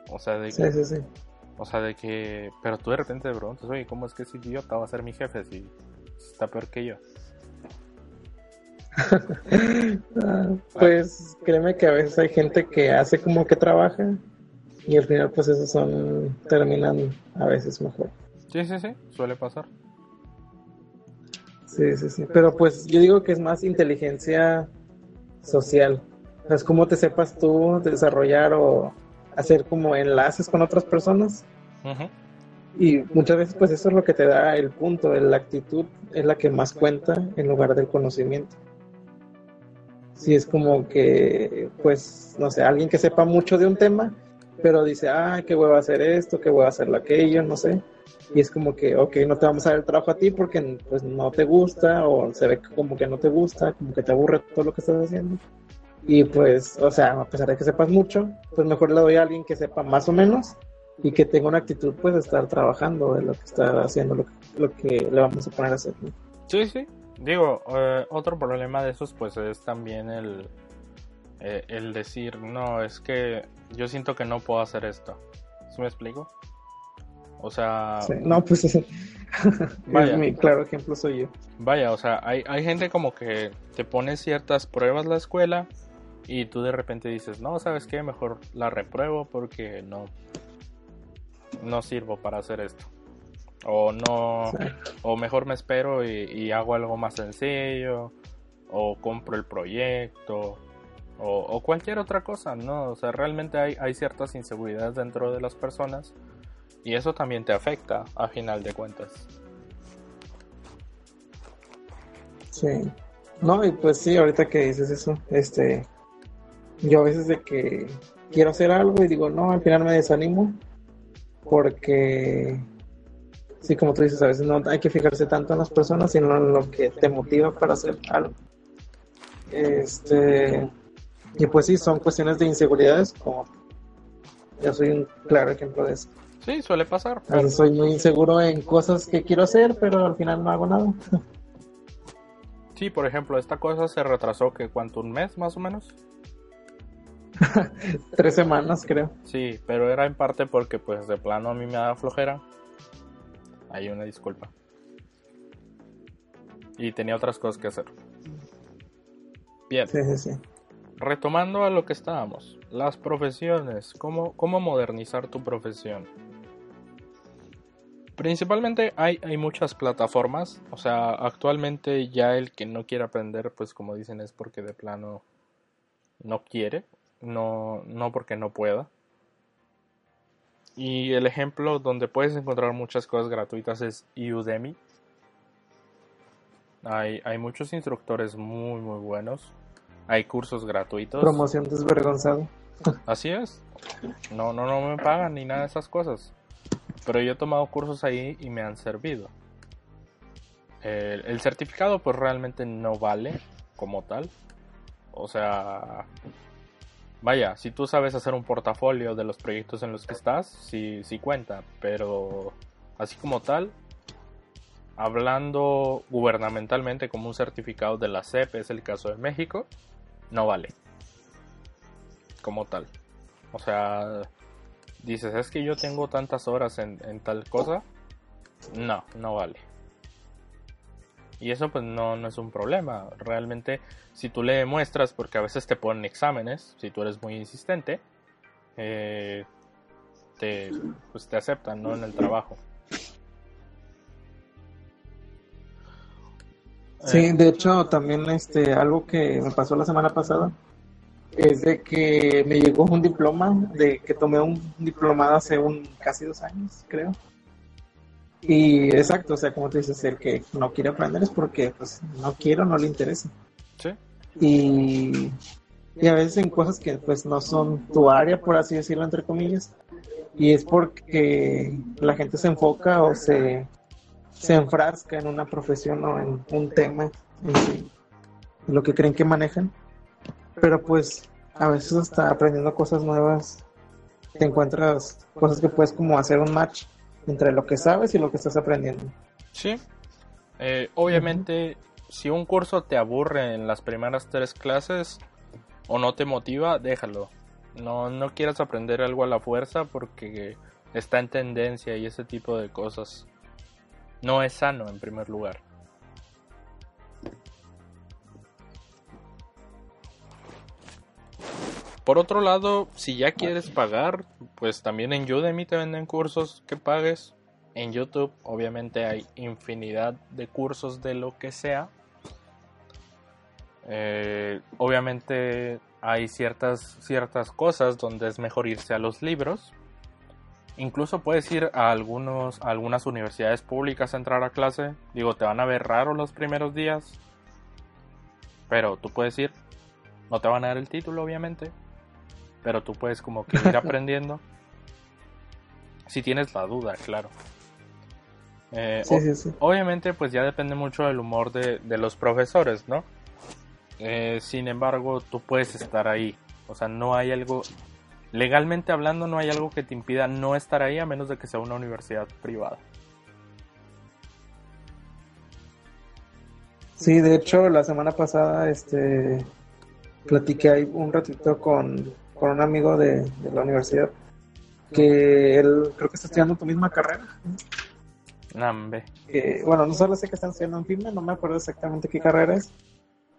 O sea, de Sí, que, sí, sí. o sea, de que, pero tú de repente te preguntas, oye, ¿cómo es que ese idiota va a ser mi jefe si está peor que yo? Ah, pues créeme que a veces hay gente que hace como que trabaja y al final pues esos son, terminan a veces mejor. Sí, sí, sí, suele pasar. Sí, sí, sí. Pero pues yo digo que es más inteligencia social. O sea, es como te sepas tú desarrollar o hacer como enlaces con otras personas. Y muchas veces pues eso es lo que te da el punto, la actitud es la que más cuenta en lugar del conocimiento. Si es como que, pues, no sé, alguien que sepa mucho de un tema, pero dice, ah, qué voy a hacer esto, qué voy a hacer aquello, no sé. Y es como que, ok, no te vamos a dar el trabajo a ti porque pues no te gusta o se ve como que no te gusta, como que te aburre todo lo que estás haciendo. Y pues, o sea, a pesar de que sepas mucho, pues mejor le doy a alguien que sepa más o menos y que tenga una actitud pues de estar trabajando en lo que está haciendo, lo que, lo que le vamos a poner a hacer. Sí, sí. Digo, eh, otro problema de esos pues es también el, eh, el decir, no, es que yo siento que no puedo hacer esto. ¿Sí me explico? O sea... no, pues vaya, mi claro ejemplo soy yo. Vaya, o sea, hay, hay gente como que te pone ciertas pruebas la escuela y tú de repente dices, no, ¿sabes qué? Mejor la repruebo porque no, no sirvo para hacer esto. O no, o mejor me espero y, hago algo más sencillo, o compro el proyecto, o, cualquier otra cosa, ¿no? O sea, realmente hay, ciertas inseguridades dentro de las personas y eso también te afecta a final de cuentas. Sí. No, y pues sí, ahorita que dices eso, este, yo a veces de que quiero hacer algo y digo, no, al final me desanimo porque sí, como tú dices, a veces no hay que fijarse tanto en las personas, sino en lo que te motiva para hacer algo. Este, y pues sí, son cuestiones de inseguridades, como yo soy un claro ejemplo de eso. Sí, suele pasar. soy muy inseguro en cosas que quiero hacer, pero al final no hago nada. Sí, por ejemplo, esta cosa se retrasó que cuánto un mes más o menos. Tres semanas, creo. Sí, pero era en parte porque, pues, de plano a mí me da flojera. Hay una disculpa. Y tenía otras cosas que hacer. Bien. Sí, sí, sí. Retomando a lo que estábamos. Las profesiones. ¿Cómo, cómo modernizar tu profesión? Principalmente hay, hay muchas plataformas. O sea, actualmente ya el que no quiere aprender, pues como dicen, es porque de plano no quiere no, no porque no pueda. Y el ejemplo donde puedes encontrar muchas cosas gratuitas es Udemy. Hay, hay muchos instructores muy, muy buenos. Hay cursos gratuitos. Promoción desvergonzado. Así es. No, no, no me pagan ni nada de esas cosas. Pero yo he tomado cursos ahí y me han servido. El, el certificado pues realmente no vale como tal. O sea, Vaya, si tú sabes hacer un portafolio de los proyectos en los que estás, sí, sí cuenta, pero así como tal, hablando gubernamentalmente como un certificado de la CEP, es el caso de México, no vale. Como tal. O sea, dices, es que yo tengo tantas horas en, en tal cosa. No, no vale. Y eso pues no, no es un problema. Realmente si tú le demuestras, porque a veces te ponen exámenes, si tú eres muy insistente, eh, te, pues te aceptan ¿no? en el trabajo. Sí, de hecho también este algo que me pasó la semana pasada es de que me llegó un diploma de que tomé un diplomado hace un casi dos años, creo. Y exacto, o sea, como tú dices, el que no quiere aprender es porque pues no quiere o no le interesa. Sí. Y, y a veces en cosas que pues no son tu área, por así decirlo, entre comillas. Y es porque la gente se enfoca o se, se enfrasca en una profesión o en un tema, en lo que creen que manejan. Pero pues a veces hasta aprendiendo cosas nuevas te encuentras cosas que puedes como hacer un match entre lo que sabes y lo que estás aprendiendo. Sí. Eh, obviamente, si un curso te aburre en las primeras tres clases o no te motiva, déjalo. No, no quieras aprender algo a la fuerza porque está en tendencia y ese tipo de cosas. No es sano en primer lugar. Por otro lado, si ya quieres pagar, pues también en Udemy te venden cursos que pagues. En YouTube obviamente hay infinidad de cursos de lo que sea. Eh, obviamente hay ciertas, ciertas cosas donde es mejor irse a los libros. Incluso puedes ir a, algunos, a algunas universidades públicas a entrar a clase. Digo, te van a ver raro los primeros días. Pero tú puedes ir. No te van a dar el título, obviamente. Pero tú puedes como que ir aprendiendo. si tienes la duda, claro. Eh, Sí, sí, sí. Obviamente, pues ya depende mucho del humor de, de los profesores, ¿no? Eh, sin embargo, tú puedes estar ahí. O sea, no hay algo. Legalmente hablando, no hay algo que te impida no estar ahí a menos de que sea una universidad privada. Sí, de hecho, la semana pasada, este, platiqué ahí un ratito con, con un amigo de, de la universidad que él creo que está estudiando tu misma carrera. Nambe. Que, bueno, no solo sé que están estudiando en FIME, no me acuerdo exactamente qué carrera es,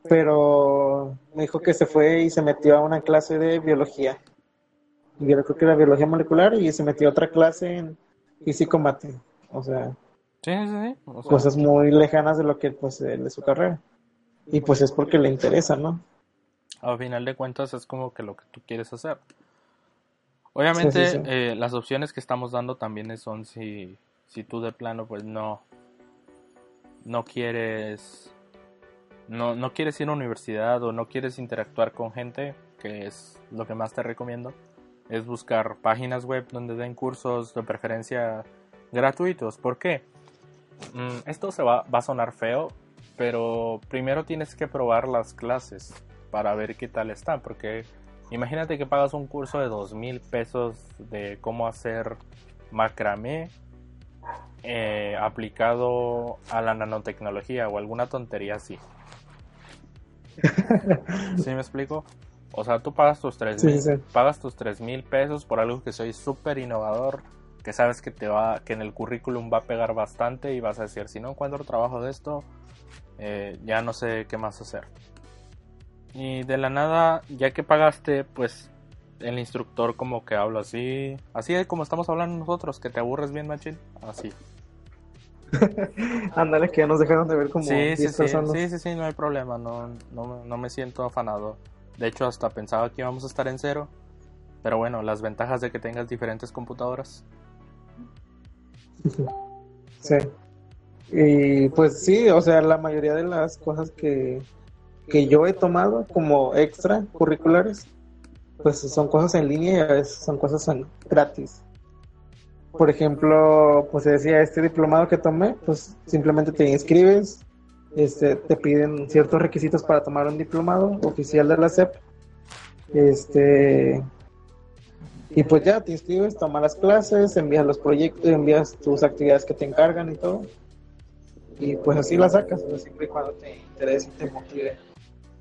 pero me dijo que se fue y se metió a una clase de biología. Y yo creo que era biología molecular y se metió a otra clase en físico mate. O sea, Sí, sí, sí. O sea, cosas muy lejanas de lo que pues de su carrera. Y pues es porque le interesa, ¿no? A final de cuentas es como que lo que tú quieres hacer. Obviamente, Sí, sí, sí. eh, las opciones que estamos dando también son si, si tú de plano, pues no, no quieres, no, no quieres ir a universidad o no quieres interactuar con gente, que es lo que más te recomiendo, es buscar páginas web donde den cursos de preferencia gratuitos. ¿Por qué? Mm, esto se va, va a sonar feo, pero primero tienes que probar las clases para ver qué tal están, porque imagínate que pagas un curso de dos mil pesos de cómo hacer macramé eh, aplicado a la nanotecnología o alguna tontería así. ¿Sí me explico? O sea, tú pagas tus tres sí. pagas tus tres mil pesos por algo que soy súper innovador, que sabes que te va, que en el currículum va a pegar bastante y vas a decir, si no encuentro trabajo de esto, eh, ya no sé qué más hacer. Y de la nada, ya que pagaste, pues el instructor como que habla así, así como estamos hablando nosotros, que te aburres bien, machín, así. Ándale, que ya nos dejaron de ver como Sí, 10 sí, sí, sí, sí, sí, no hay problema, no, no, no me siento afanado. De hecho, hasta pensaba que íbamos a estar en cero. Pero bueno, las ventajas de que tengas diferentes computadoras. Sí. Y pues sí, o sea, la mayoría de las cosas que, que yo he tomado como extra curriculares, pues son cosas en línea y a veces son cosas gratis. Por ejemplo, pues decía, este diplomado que tomé, pues simplemente te inscribes, este, te piden ciertos requisitos para tomar un diplomado oficial de la SEP. Este, y pues ya te inscribes, tomas las clases, envías los proyectos, envías tus actividades que te encargan y todo. Y pues así las sacas, pero siempre y cuando te interese y te motive.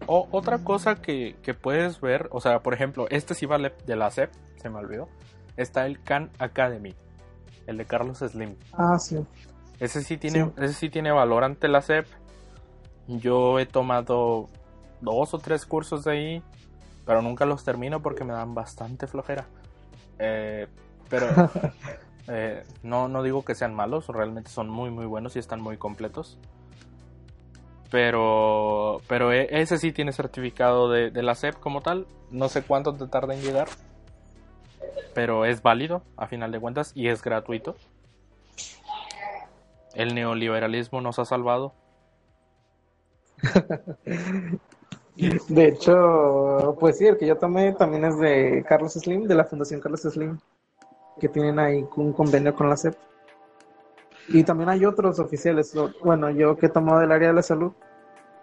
O otra cosa que, que puedes ver, o sea, por ejemplo, este sí vale de la SEP, se me olvidó. Está el Khan Academy, el de Carlos Slim. Ah, sí. Ese sí tiene, Sí. ese sí tiene valor ante la SEP. Yo he tomado dos o tres cursos de ahí, pero nunca los termino porque me dan bastante flojera. Eh, pero eh, no, no digo que sean malos, realmente son muy muy buenos y están muy completos. Pero, pero e- ese sí tiene certificado de, la SEP como tal. No sé cuánto te tarda en llegar, pero es válido a final de cuentas y es gratuito. El neoliberalismo nos ha salvado. De hecho, pues sí, el que yo tomé también es de Carlos Slim, de la Fundación Carlos Slim, que tienen ahí un convenio con la SEP. Y también hay otros oficiales. Bueno, yo que he tomado del área de la salud,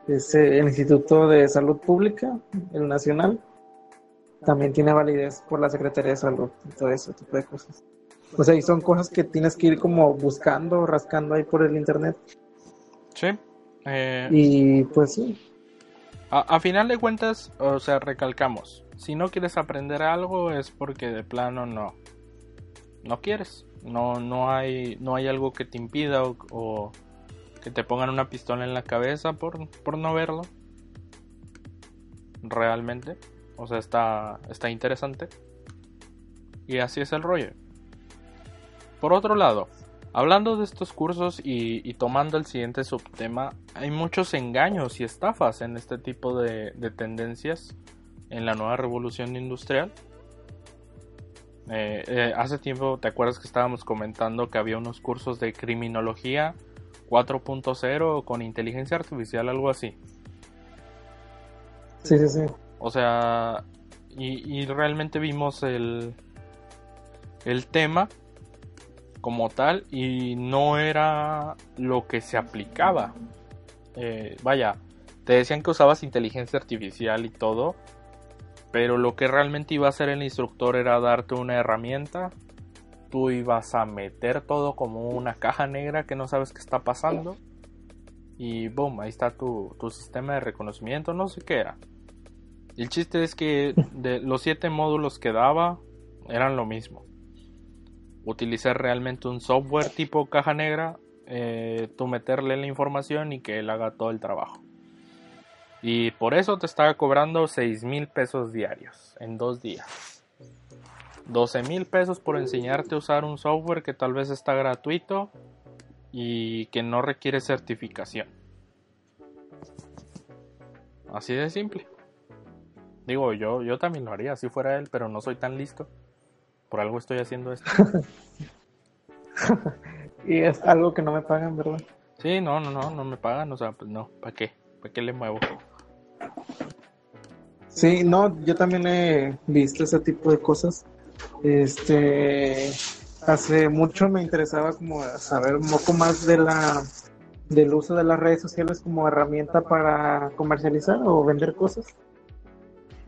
es eh, el Instituto de Salud Pública, el Nacional, también tiene validez por la Secretaría de Salud y todo ese tipo de cosas. O sea, y son cosas que tienes que ir como buscando, rascando ahí por el internet. Sí. Eh, Y pues sí, a, a final de cuentas, o sea, recalcamos. Si no quieres aprender algo es porque de plano no. No quieres. No, no hay, no hay algo que te impida o, que te pongan una pistola en la cabeza por, por no verlo. Realmente. O sea, está, está interesante. Y así es el rollo. Por otro lado, hablando de estos cursos y, tomando el siguiente subtema, hay muchos engaños y estafas en este tipo de tendencias. en la nueva revolución industrial. Eh, eh, hace tiempo, ¿te acuerdas que estábamos comentando que había unos cursos de criminología 4.0 con inteligencia artificial, algo así? Sí, sí, sí. O sea, y, realmente vimos el, el tema como tal y no era lo que se aplicaba. Eh, vaya, te decían que usabas inteligencia artificial y todo, pero lo que realmente iba a hacer el instructor era darte una herramienta. Tú ibas a meter todo como una caja negra que no sabes qué está pasando. Y boom, ahí está tu, tu sistema de reconocimiento, no sé qué era. El chiste es que de los siete módulos que daba eran lo mismo. Utilizar realmente un software tipo caja negra, eh, tú meterle la información y que él haga todo el trabajo. Y por eso te estaba cobrando 6 mil pesos diarios en dos días. 12 mil pesos por enseñarte a usar un software que tal vez está gratuito y que no requiere certificación. Así de simple. Digo, yo, yo también lo haría si fuera él, pero no soy tan listo. Por algo estoy haciendo esto. y es algo que no me pagan, ¿verdad? Sí, no, no, no, no me pagan, o sea, pues no, ¿para qué? ¿Para qué le muevo? Sí, no, yo también he visto ese tipo de cosas. Este, hace mucho me interesaba como saber un poco más de la del uso de las redes sociales como herramienta para comercializar o vender cosas.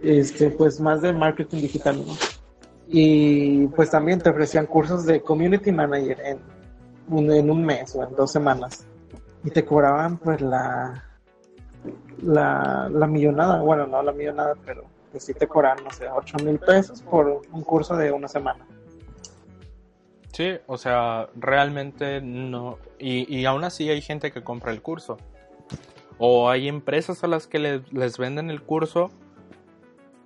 Este, pues más de marketing digital, ¿no? Y pues también te ofrecían cursos de community manager en en un mes o en dos semanas. Y te cobraban pues la, la, la millonada, bueno, no la millonada, pero pues sí te cobran, no sé, 8 mil pesos por un curso de una semana. Sí, o sea, realmente no. Y, y aún así hay gente que compra el curso. O hay empresas a las que les venden el curso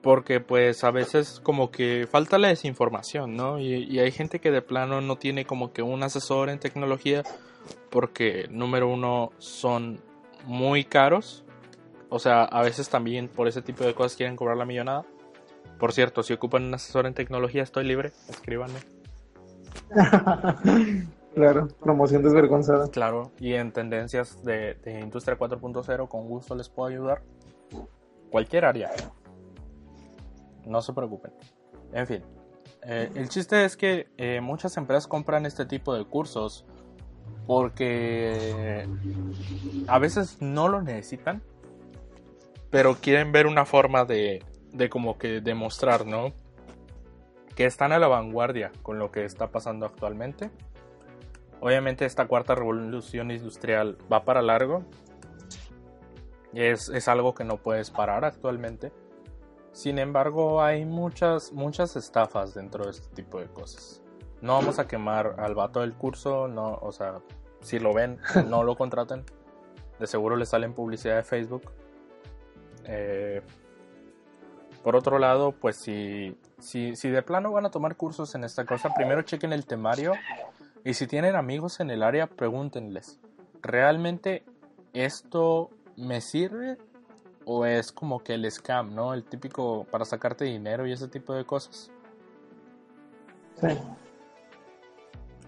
porque pues a veces como que falta la desinformación, ¿no? Y, y, hay gente que de plano no tiene como que un asesor en tecnología porque número uno son muy caros o sea, a veces también por ese tipo de cosas quieren cobrar la millonada. Por cierto, si ocupan un asesor en tecnología, estoy libre, escríbanme. claro, promoción desvergonzada. Claro, y en tendencias de, industria 4.0 con gusto les puedo ayudar. Cualquier área. No se preocupen. En fin, eh, el chiste es que eh, muchas empresas compran este tipo de cursos porque a veces no lo necesitan pero quieren ver una forma de, de como que demostrar, ¿no? Que están a la vanguardia con lo que está pasando actualmente. Obviamente esta cuarta revolución industrial va para largo. Es, es algo que no puedes parar actualmente. Sin embargo, hay muchas, muchas estafas dentro de este tipo de cosas. No vamos a quemar al vato del curso, no, o sea, si lo ven, no lo contraten. De seguro le salen publicidad de Facebook eh, por otro lado, pues si, si, si de plano van a tomar cursos en esta cosa, primero chequen el temario y si tienen amigos en el área, pregúntenles, ¿realmente esto me sirve? ¿O es como que el scam, ¿no? El típico para sacarte dinero y ese tipo de cosas. Sí.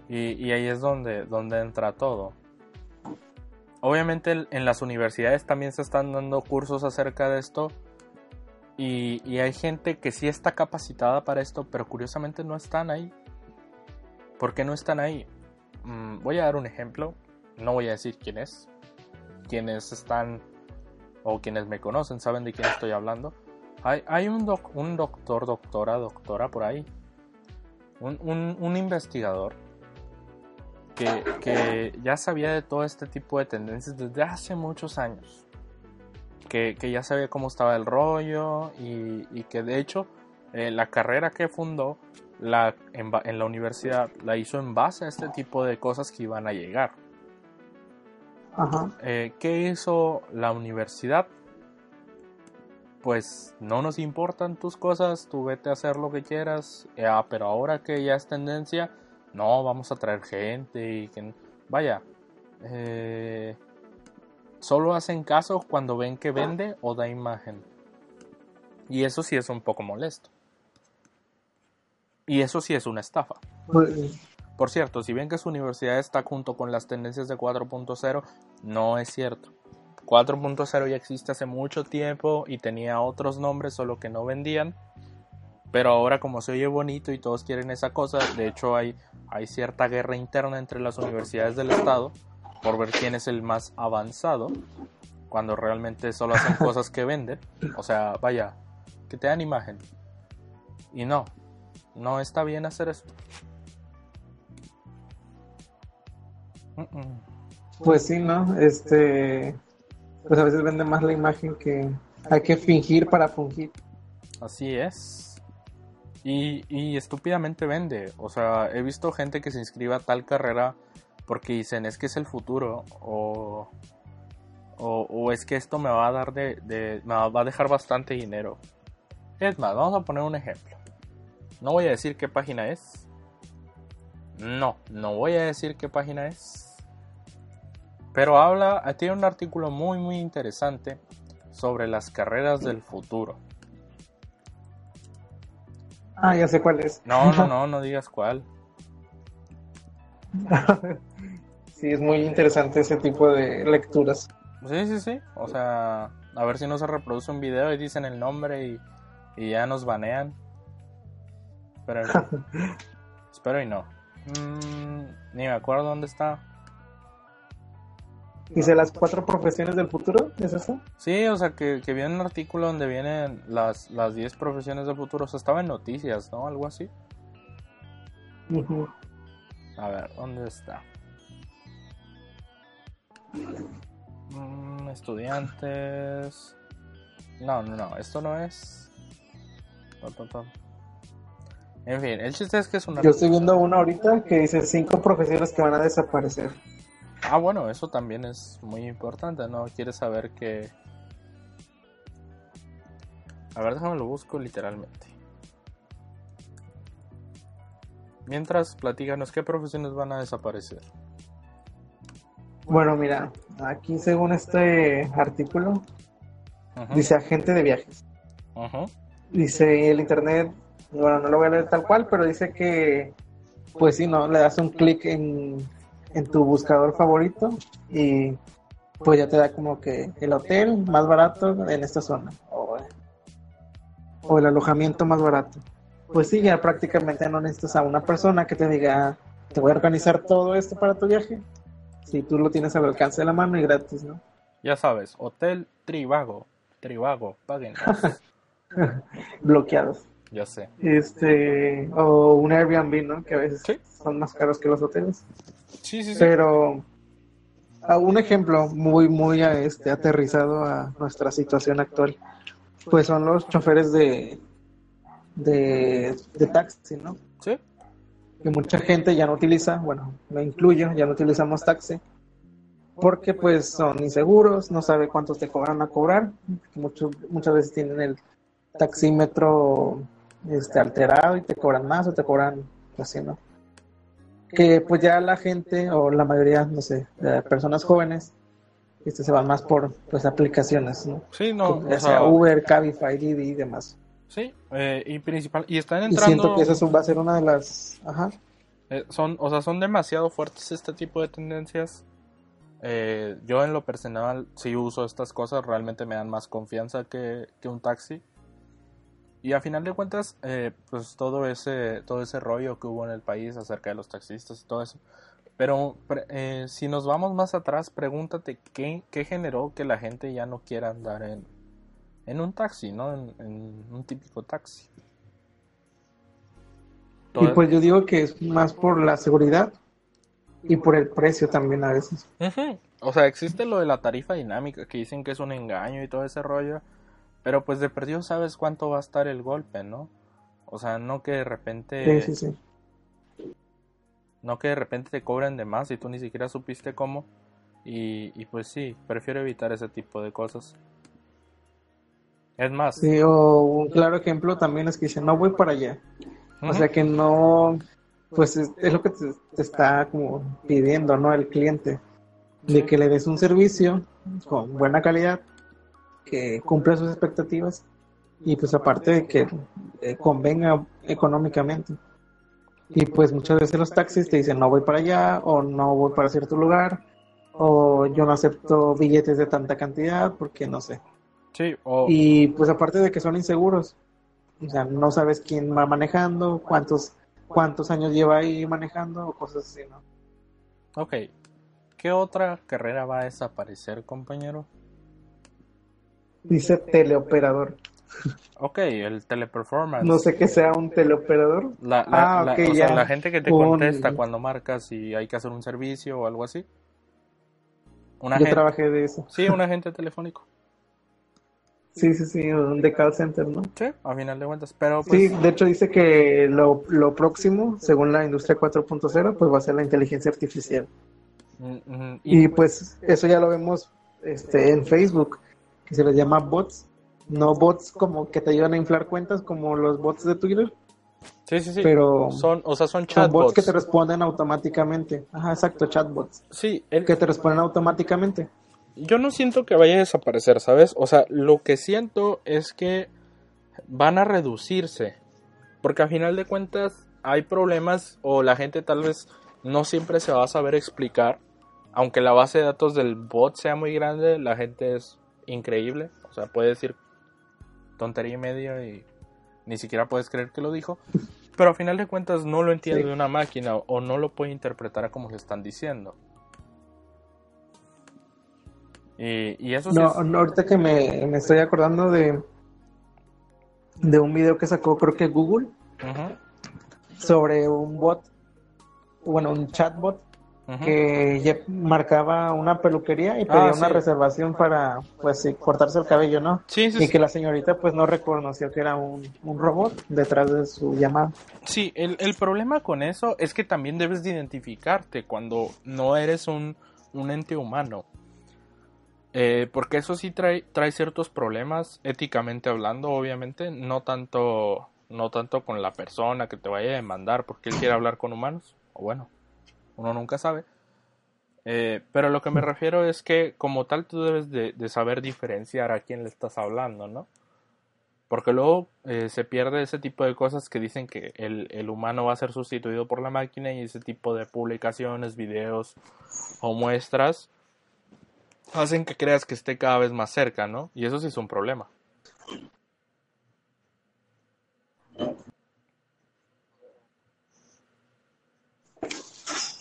Y, y ahí es donde, donde entra todo. Obviamente en las universidades también se están dando cursos acerca de esto y, hay gente que sí está capacitada para esto, pero curiosamente no están ahí. ¿Por qué no están ahí? Mm, voy a dar un ejemplo, no voy a decir quién es. Quienes están o quienes me conocen saben de quién estoy hablando. Hay, un, un doctor, doctora, doctora por ahí. un investigador que, ya sabía de todo este tipo de tendencias desde hace muchos años. Que, ya sabía cómo estaba el rollo y, que de hecho eh, la carrera que fundó la, en, la universidad la hizo en base a este tipo de cosas que iban a llegar. Eh, ¿Qué hizo la universidad? Pues no nos importan tus cosas, tú vete a hacer lo que quieras, eh, ah, pero ahora que ya es tendencia, no, vamos a traer gente y que... Vaya, eh, solo hacen caso cuando ven que vende o da imagen. Y eso sí es un poco molesto. Y eso sí es una estafa. Por cierto, si ven que su universidad está junto con las tendencias de 4.0, no es cierto. 4.0 ya existe hace mucho tiempo y tenía otros nombres, solo que no vendían. Pero ahora como se oye bonito y todos quieren esa cosa, de hecho hay, hay cierta guerra interna entre las universidades del estado por ver quién es el más avanzado, cuando realmente solo hacen cosas que venden. O sea, vaya, que te dan imagen. Y no, no está bien hacer eso. Mm, mm. pues sí, ¿no? Este, pues a veces vende más la imagen que hay que fingir para fungir. Así es. Y, estúpidamente vende. O sea, he visto gente que se inscribe a tal carrera porque dicen es que es el futuro o, o, o es que esto me va a dar de, de- me va a dejar bastante dinero. Es más, vamos a poner un ejemplo. No voy a decir qué página es. No, no voy a decir qué página es. Pero habla, tiene un artículo muy muy interesante sobre las carreras del futuro. Ah, ya sé cuál es. No, no, no, no digas cuál. Sí, es muy interesante ese tipo de lecturas. Sí, sí, sí. O sea, a ver si no se reproduce un video y dicen el nombre y, y ya nos banean. Pero espero y no. Mm, ni me acuerdo dónde está. Dice las cuatro profesiones del futuro, ¿es eso? Sí, o sea, que, que viene un artículo donde vienen las, las 10 profesiones del futuro. O sea, estaba en noticias, ¿no? Algo así. Ujú. A ver, ¿dónde está? Mm, estudiantes. No, no, no, esto no es. En fin, el chiste es que es una. Yo estoy viendo una ahorita que dice cinco profesiones que van a desaparecer. Ah, bueno, eso también es muy importante, ¿no? Quieres saber que. A ver, déjame lo busco literalmente. Mientras, platícanos qué profesiones van a desaparecer. Bueno, mira, aquí según este artículo, dice agente de viajes. ujú. Dice el internet, bueno, no lo voy a leer tal cual, pero dice que, pues sí, ¿no? Le das un clic en, en tu buscador favorito y pues ya te da como que el hotel más barato en esta zona o, o el alojamiento más barato. Pues sí, ya prácticamente no necesitas a una persona que te diga, te voy a organizar todo esto para tu viaje. Si tú lo tienes al alcance de la mano y gratis, ¿no? Ya sabes, Hotel Trivago. Trivago, paguen. Bloqueados. Ya sé. Este, o un Airbnb, ¿no? Que a veces Sí. son más caros que los hoteles. Sí, sí, sí. Pero a un ejemplo muy, muy a- este, aterrizado a nuestra situación actual, pues son los choferes de, de, de taxi, ¿no? Sí, Que mucha gente ya no utiliza, bueno, me incluyo, ya no utilizamos taxi, porque pues son inseguros, no sabe cuántos te cobran a cobrar, mucho- muchas veces tienen el taxímetro este, alterado y te cobran más o te cobran así, ¿no? que pues ya la gente o la mayoría, no sé, de personas jóvenes, este, se van más por pues aplicaciones, ¿no? sí, no. Ya o sea Uber, Cabify, Didi y demás. sí, eh, y principal. Y están Y entrando. siento que eso va a ser una de las, ajá, eh, son, o sea, son demasiado fuertes este tipo de tendencias. Eh, yo en lo personal, si uso estas cosas, realmente me dan más confianza que, que un taxi. Y a final de cuentas, eh, pues todo ese, todo ese rollo que hubo en el país acerca de los taxistas y todo eso. Pero eh, si nos vamos más atrás, pregúntate qué, qué generó que la gente ya no quiera andar en, en un taxi, ¿no? En, en un típico taxi. y pues yo digo que es más por la seguridad y por el precio también a veces. O sea, existe lo de la tarifa dinámica que dicen que es un engaño y todo ese rollo. Pero pues de perdido sabes cuánto va a estar el golpe, ¿no? O sea, no que de repente. Sí, sí, sí. No que de repente te cobren de más y tú ni siquiera supiste cómo. Y, y pues sí, prefiero evitar ese tipo de cosas. Es más, Sí, o un claro ejemplo también es que dice, no voy para allá. O sea que no, pues es, es lo que te, te está como pidiendo, ¿no? El cliente, de que le des un servicio con buena calidad, que cumpla sus expectativas y pues aparte de que eh, convenga económicamente. Y pues muchas veces los taxis te dicen no voy para allá o no voy para cierto lugar o yo no acepto billetes de tanta cantidad porque no sé. Sí, o... Y pues aparte de que son inseguros, o sea, no sabes quién va manejando, cuántos cuántos años lleva ahí manejando o cosas así, ¿no? Ok. ¿Qué otra carrera va a desaparecer, compañero? Dice teleoperador. Ok, el teleperformance. No sé qué sea un teleoperador. La, la, Ah, la- ok, o sea, ya. la gente que te Un- contesta cuando marcas y hay que hacer un servicio o algo así. Un Yo agente. trabajé de eso. Sí, un agente telefónico. Sí, sí, sí, un de call center, ¿no? Sí, a final de cuentas. Pero Sí, pues, de hecho dice que lo, lo próximo, según la industria 4.0, pues va a ser la inteligencia artificial. mm, mm, y, Y pues eso ya lo vemos este, en Facebook, que se les llama bots. No bots como que te ayudan a inflar cuentas como los bots de Twitter, sí, sí, sí. pero son, o sea, son son chatbots. bots que te responden automáticamente. Ajá, exacto, chatbots. Sí, el- Que te responden automáticamente. yo no siento que vaya a desaparecer, ¿sabes? O sea, lo que siento es que van a reducirse. Porque a final de cuentas hay problemas o la gente tal vez no siempre se va a saber explicar. Aunque la base de datos del bot sea muy grande, la gente es increíble. O sea, puede decir tontería y media y ni siquiera puedes creer que lo dijo. Pero a final de cuentas no lo entiende Sí. de una máquina o no lo puede interpretar como le están diciendo. Y, y eso sí No, es- no, ahorita que me, me estoy acordando de, de un video que sacó creo que Google sobre un bot, bueno, un chatbot que ya marcaba una peluquería y pedía Ah, una sí. reservación para, pues sí, cortarse el cabello, ¿no? Sí, sí, Y que la señorita pues no reconoció que era un, un robot detrás de su llamada. Sí, el, el problema con eso es que también debes de identificarte cuando no eres un, un ente humano. Eh, porque eso sí trae, trae ciertos problemas, éticamente hablando, obviamente, no tanto, no tanto con la persona que te vaya a demandar porque él quiere hablar con humanos, o bueno, uno nunca sabe. Eh, pero lo que me refiero es que como tal tú debes de, saber diferenciar a quién le estás hablando, ¿no? Porque luego eh, se pierde ese tipo de cosas que dicen que el, el humano va a ser sustituido por la máquina y ese tipo de publicaciones, videos o muestras hacen que creas que esté cada vez más cerca, ¿no? Y eso sí es un problema.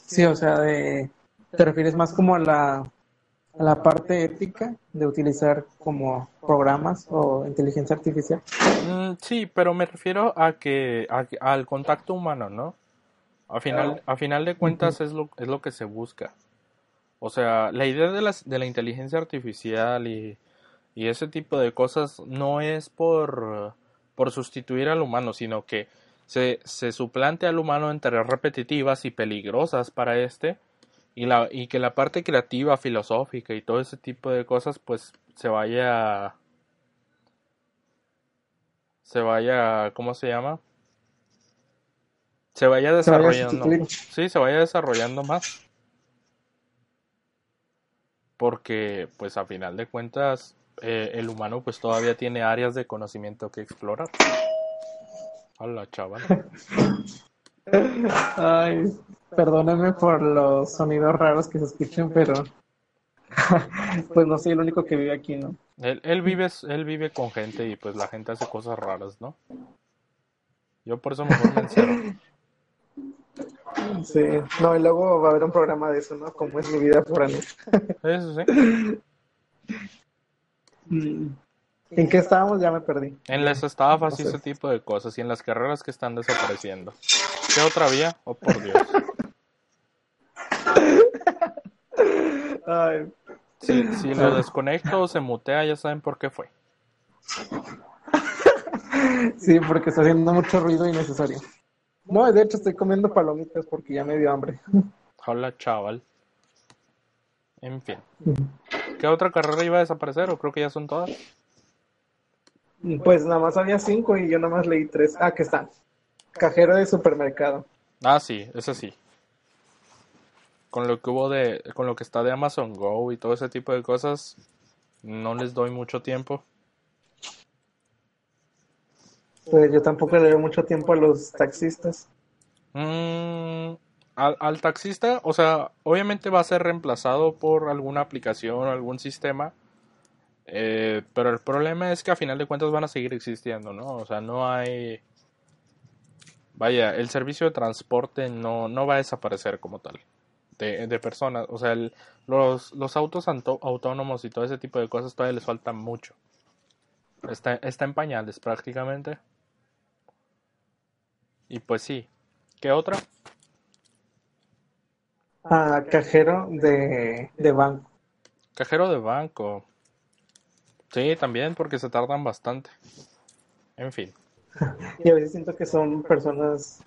Sí, o sea, de, te refieres más como a la, a la parte ética de utilizar como programas o inteligencia artificial. Mm, sí, pero me refiero a que, a que- al contacto humano, ¿no? A final, a final de cuentas es lo, es lo que se busca. O sea, la idea de, las, de la inteligencia artificial y, y ese tipo de cosas no es por, por sustituir al humano, sino que se, se suplante al humano en tareas repetitivas y peligrosas para este y, la, y que la parte creativa, filosófica y todo ese tipo de cosas pues se vaya se vaya, ¿cómo se llama? Se vaya Se vaya a desarrollando. Sí, se vaya desarrollando más. Porque, pues a final de cuentas, eh, el humano pues todavía tiene áreas de conocimiento que explorar. Hola, chaval. Ay, perdónenme por los sonidos raros que se escuchan, pero pues no soy el único que vive aquí, ¿no? Él, él vive, él vive con gente y pues la gente hace cosas raras, ¿no? Yo por eso mejor me encierro. Sí, no, y luego va a haber un programa de eso, ¿no? Como es mi vida foránea. Eso sí. Mm. ¿En qué estábamos? Ya me perdí. En las estafas y No sé. ese tipo de cosas y en las carreras que están desapareciendo. ¿Qué otra vía? Oh, por Dios. Ay, Si, si lo desconecto o se mutea, ya saben por qué fue. sí, porque está haciendo mucho ruido innecesario. No, de hecho estoy comiendo palomitas porque ya me dio hambre. Hola, chaval. En fin. ¿Qué otra carrera iba a desaparecer o creo que ya son todas? Pues nada más había cinco y yo nada más leí tres. Ah, que está. Cajero de supermercado. Ah, sí, ese sí. Con lo que hubo de, con lo que está de Amazon Go y todo ese tipo de cosas, no les doy mucho tiempo. Pues yo tampoco le doy mucho tiempo a los taxistas. Mm, al, al taxista, o sea, obviamente va a ser reemplazado por alguna aplicación o algún sistema. Eh, pero el problema es que a final de cuentas van a seguir existiendo, ¿no? O sea, no hay... Vaya, el servicio de transporte no, no va a desaparecer como tal. De, de personas. O sea, el- los, los autos auto- autónomos y todo ese tipo de cosas todavía les falta mucho. Está, está en pañales prácticamente. Y pues sí. ¿Qué otra? Ah, cajero de, de banco. Cajero de banco. Sí, también porque se tardan bastante. En fin. Y a veces siento que son personas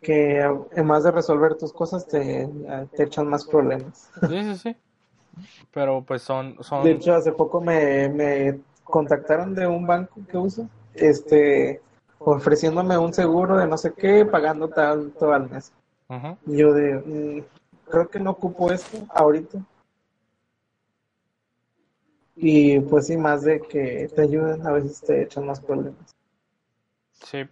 que en más de resolver tus cosas te, te echan más problemas. Sí, sí, sí. Pero pues son, son... De hecho, hace poco me, me contactaron de un banco que uso, este, ofreciéndome un seguro de no sé qué, pagando tanto al mes. Y yo de, mm, creo que no ocupo esto ahorita. Y pues sí, más de que te ayuden, a veces te echan más problemas. Sí.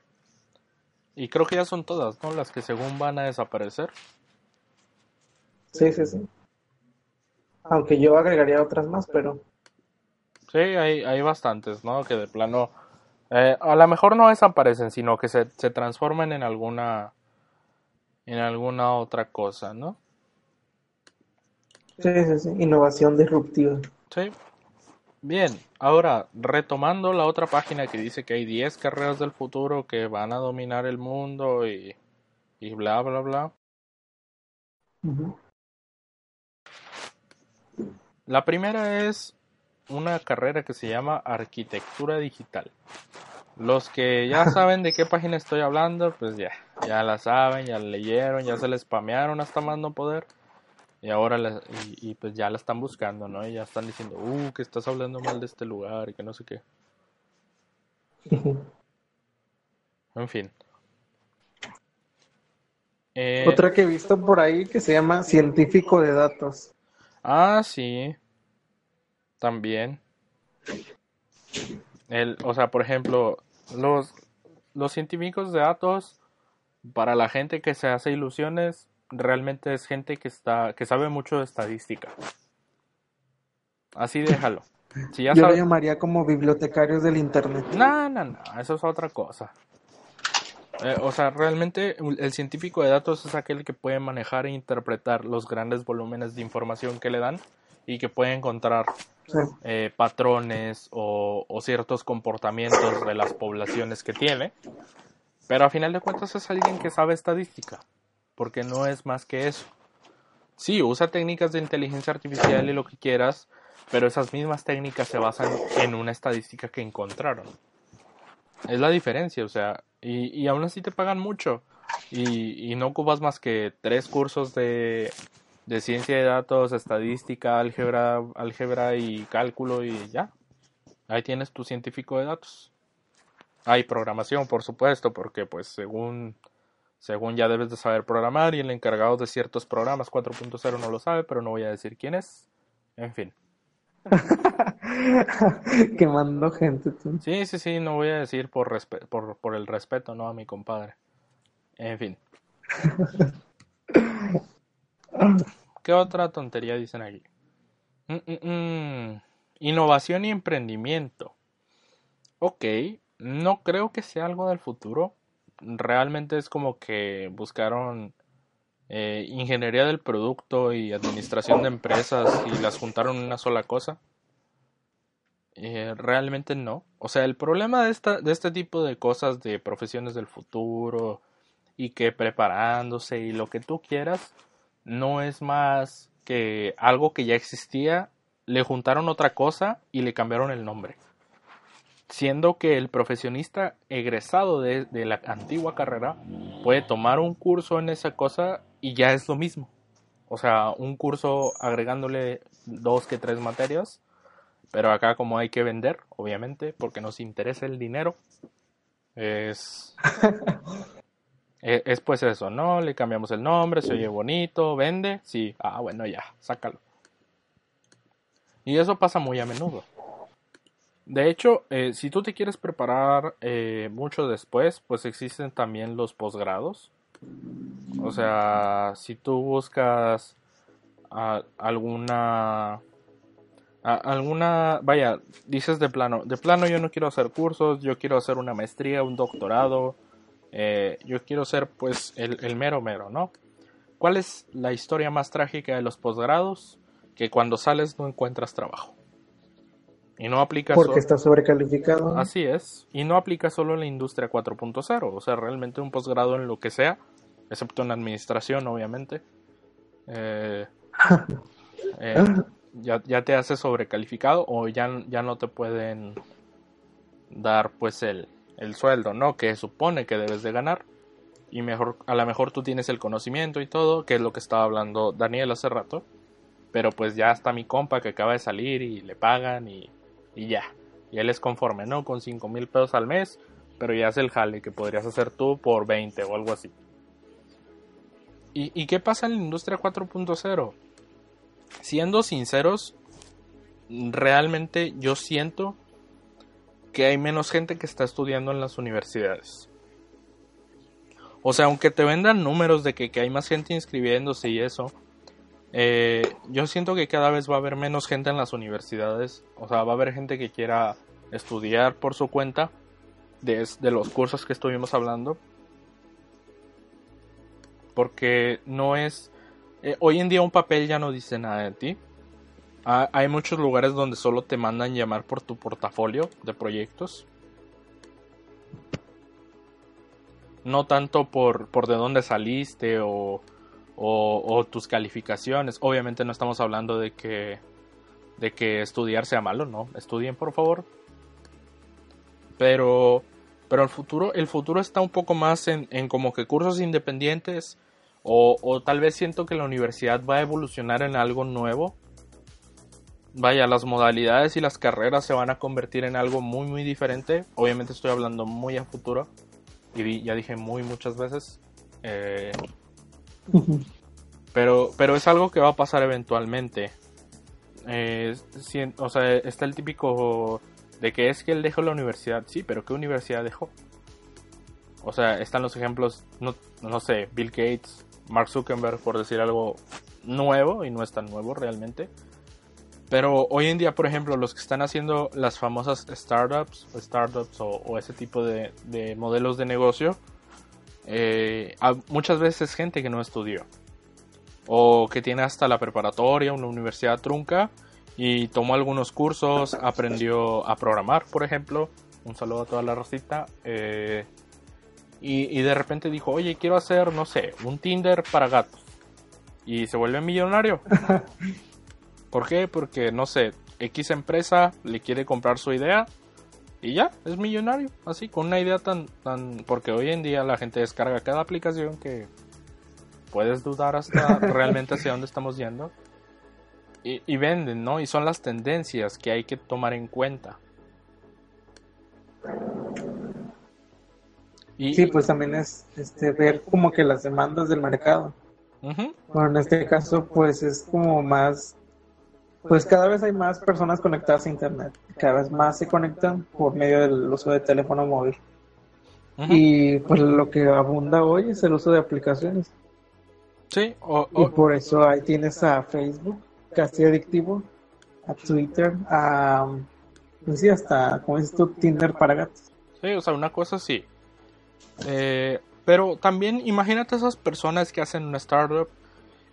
Y creo que ya son todas, ¿no? Las que según van a desaparecer. Sí, sí, sí. Aunque yo agregaría otras más, pero Sí, hay, hay bastantes, ¿no? Que de plano... eh, a lo mejor no desaparecen, sino que se, se transforman en alguna... En alguna otra cosa, ¿no? sí, sí, sí. Innovación disruptiva. Sí. Bien, ahora retomando la otra página que dice que hay 10 carreras del futuro que van a dominar el mundo y, y bla, bla, bla. La primera es una carrera que se llama arquitectura digital. Los que ya saben de qué página estoy hablando, pues ya, ya la saben, ya la leyeron, ya se les spamearon hasta más no poder. Y ahora la- y, y pues ya la están buscando, ¿no? Y ya están diciendo, uh, que estás hablando mal de este lugar y que no sé qué. En fin. Eh, Otra que he visto por ahí que se llama científico de datos. Ah, sí. También. El, o sea, por ejemplo, los, los científicos de datos, para la gente que se hace ilusiones, realmente es gente que está, que sabe mucho de estadística. Así déjalo. Si ya Yo lo llamaría como bibliotecarios del internet. No, no, no, eso es otra cosa. Eh, o sea, realmente el científico de datos es aquel que puede manejar e interpretar los grandes volúmenes de información que le dan y que puede encontrar Sí. eh, patrones o, o ciertos comportamientos de las poblaciones que tiene. Pero a final de cuentas es alguien que sabe estadística, porque no es más que eso. Sí, usa técnicas de inteligencia artificial y lo que quieras, pero esas mismas técnicas se basan en una estadística que encontraron. Es la diferencia, o sea, y, y aún así te pagan mucho. Y, no ocupas más que tres cursos de, de ciencia de datos, estadística, álgebra, álgebra y cálculo y ya. Ahí tienes tu científico de datos. Hay programación, por supuesto, porque pues según según ya debes de saber programar y el encargado de ciertos programas 4.0 no lo sabe, pero no voy a decir quién es. En fin. Quemando gente. tú. Sí, sí, sí, no voy a decir por, respe- por, por el respeto, ¿no? A mi compadre. En fin. ¿Qué otra tontería dicen aquí? Mm, mm, mm. Innovación y emprendimiento. Ok, no creo que sea algo del futuro. Realmente es como que buscaron eh, ingeniería del producto y administración de empresas y las juntaron en una sola cosa. Eh, realmente no. O sea, el problema de, esta, de este tipo de cosas de profesiones del futuro y que preparándose y lo que tú quieras, no es más que algo que ya existía, le juntaron otra cosa y le cambiaron el nombre. Siendo que el profesionista egresado de, de la antigua carrera puede tomar un curso en esa cosa y ya es lo mismo. O sea, un curso agregándole dos que tres materias pero acá como hay que vender, obviamente, porque nos interesa el dinero, es, es, es pues eso, ¿no? Le cambiamos el nombre, se oye bonito, vende, sí, ah, bueno, ya, sácalo. Y eso pasa muy a menudo. De hecho, eh, si tú te quieres preparar eh, mucho después, pues existen también los posgrados. O sea, si tú buscas alguna alguna, vaya, dices de plano, de plano yo no quiero hacer cursos, yo quiero hacer una maestría, un doctorado, eh, yo quiero ser pues el, mero mero, ¿no? ¿Cuál es la historia más trágica de los posgrados? Que cuando sales no encuentras trabajo. Y no aplica Porque está sobrecalificado. Así es. Y no aplica solo en la industria 4.0. O sea, realmente un posgrado en lo que sea, excepto en administración, obviamente. Eh, eh, ya, ya te hace sobrecalificado o ya, ya no te pueden dar pues el, el sueldo, ¿no? Que supone que debes de ganar. Y mejor, a lo mejor tú tienes el conocimiento y todo, que es lo que estaba hablando Daniel hace rato. Pero pues ya está mi compa que acaba de salir y le pagan y, y ya. Y él es conforme, ¿no? Con 5 mil pesos al mes, pero ya es el jale que podrías hacer tú por 20 o algo así. ¿Y, y qué pasa en la industria 4.0? siendo sinceros, realmente yo siento que hay menos gente que está estudiando en las universidades. O sea, aunque te vendan números de que, hay más gente inscribiéndose y eso, eh, yo siento que cada vez va a haber menos gente en las universidades. O sea, va a haber gente que quiera estudiar por su cuenta de, de los cursos que estuvimos hablando. Porque no es eh, hoy en día un papel ya no dice nada de ti. hay muchos lugares donde solo te mandan llamar por tu portafolio de proyectos. No tanto por, por de dónde saliste o, o, tus calificaciones. Obviamente no estamos hablando de que, de que estudiar sea malo, no. Estudien por favor. Pero, pero el futuro, el futuro está un poco más en, en como que cursos independientes o, tal vez siento que la universidad va a evolucionar en algo nuevo. Vaya, las modalidades y las carreras se van a convertir en algo muy muy diferente. Obviamente estoy hablando muy a futuro. Y ya dije muy muchas veces. Eh, pero, pero es algo que va a pasar eventualmente. Eh, o sea, está el típico de que es que él dejó la universidad. Sí, pero ¿qué universidad dejó? O sea, están los ejemplos, no, no sé, Bill Gates, Mark Zuckerberg, por decir algo nuevo, y no es tan nuevo realmente. Pero hoy en día, por ejemplo, los que están haciendo las famosas startups, startups o, ese tipo de, modelos de negocio, eh, muchas veces es gente que no estudió. O que tiene hasta la preparatoria, una universidad trunca, y tomó algunos cursos, aprendió a programar, por ejemplo. Un saludo a toda la rosita. Eh, y, de repente dijo, oye, quiero hacer, no sé, un Tinder para gatos. Y se vuelve millonario. ¿Por qué? Porque, no sé, X empresa le quiere comprar su idea y ya, es millonario. Así, con una idea tan, tan... Porque hoy en día la gente descarga cada aplicación que puedes dudar hasta realmente hacia dónde estamos yendo. Y, y venden, ¿no? Y son las tendencias que hay que tomar en cuenta. Sí, pues también es este, ver como que las demandas del mercado. Bueno, en este caso, pues es como más, pues cada vez hay más personas conectadas a Internet, cada vez más se conectan por medio del uso de teléfono móvil. Y pues lo que abunda hoy es el uso de aplicaciones. Sí, y por eso ahí tienes a Facebook, casi adictivo, a Twitter, a, pues sí, hasta, como dices tú, Tinder para gatos. Sí, o sea, una cosa sí, eh, pero también imagínate esas personas que hacen una startup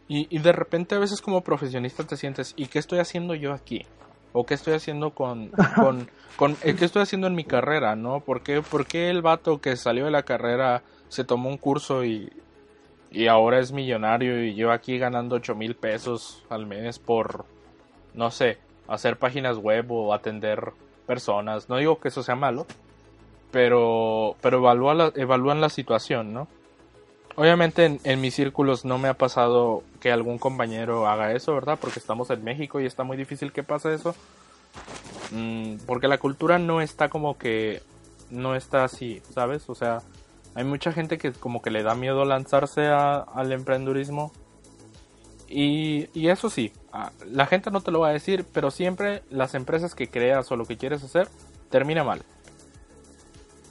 y, de repente a veces como profesionista te sientes, ¿y qué estoy haciendo yo aquí? ¿O qué estoy haciendo con, con, con eh, qué estoy haciendo en mi carrera, no? ¿Por qué, ¿Por qué el vato que salió de la carrera se tomó un curso y, y ahora es millonario y yo aquí ganando 8 mil pesos al mes por, no sé, hacer páginas web o atender personas? No digo que eso sea malo, pero, pero evalúa evalúan la situación, ¿no? Obviamente en, mis círculos no me ha pasado que algún compañero haga eso, ¿verdad? Porque estamos en México y está muy difícil que pase eso. Mm, porque la cultura no está como que... No está así, ¿sabes? O sea, hay mucha gente que como que le da miedo lanzarse al emprendurismo. Y, y eso sí, la gente no te lo va a decir, pero siempre las empresas que creas o lo que quieres hacer termina mal.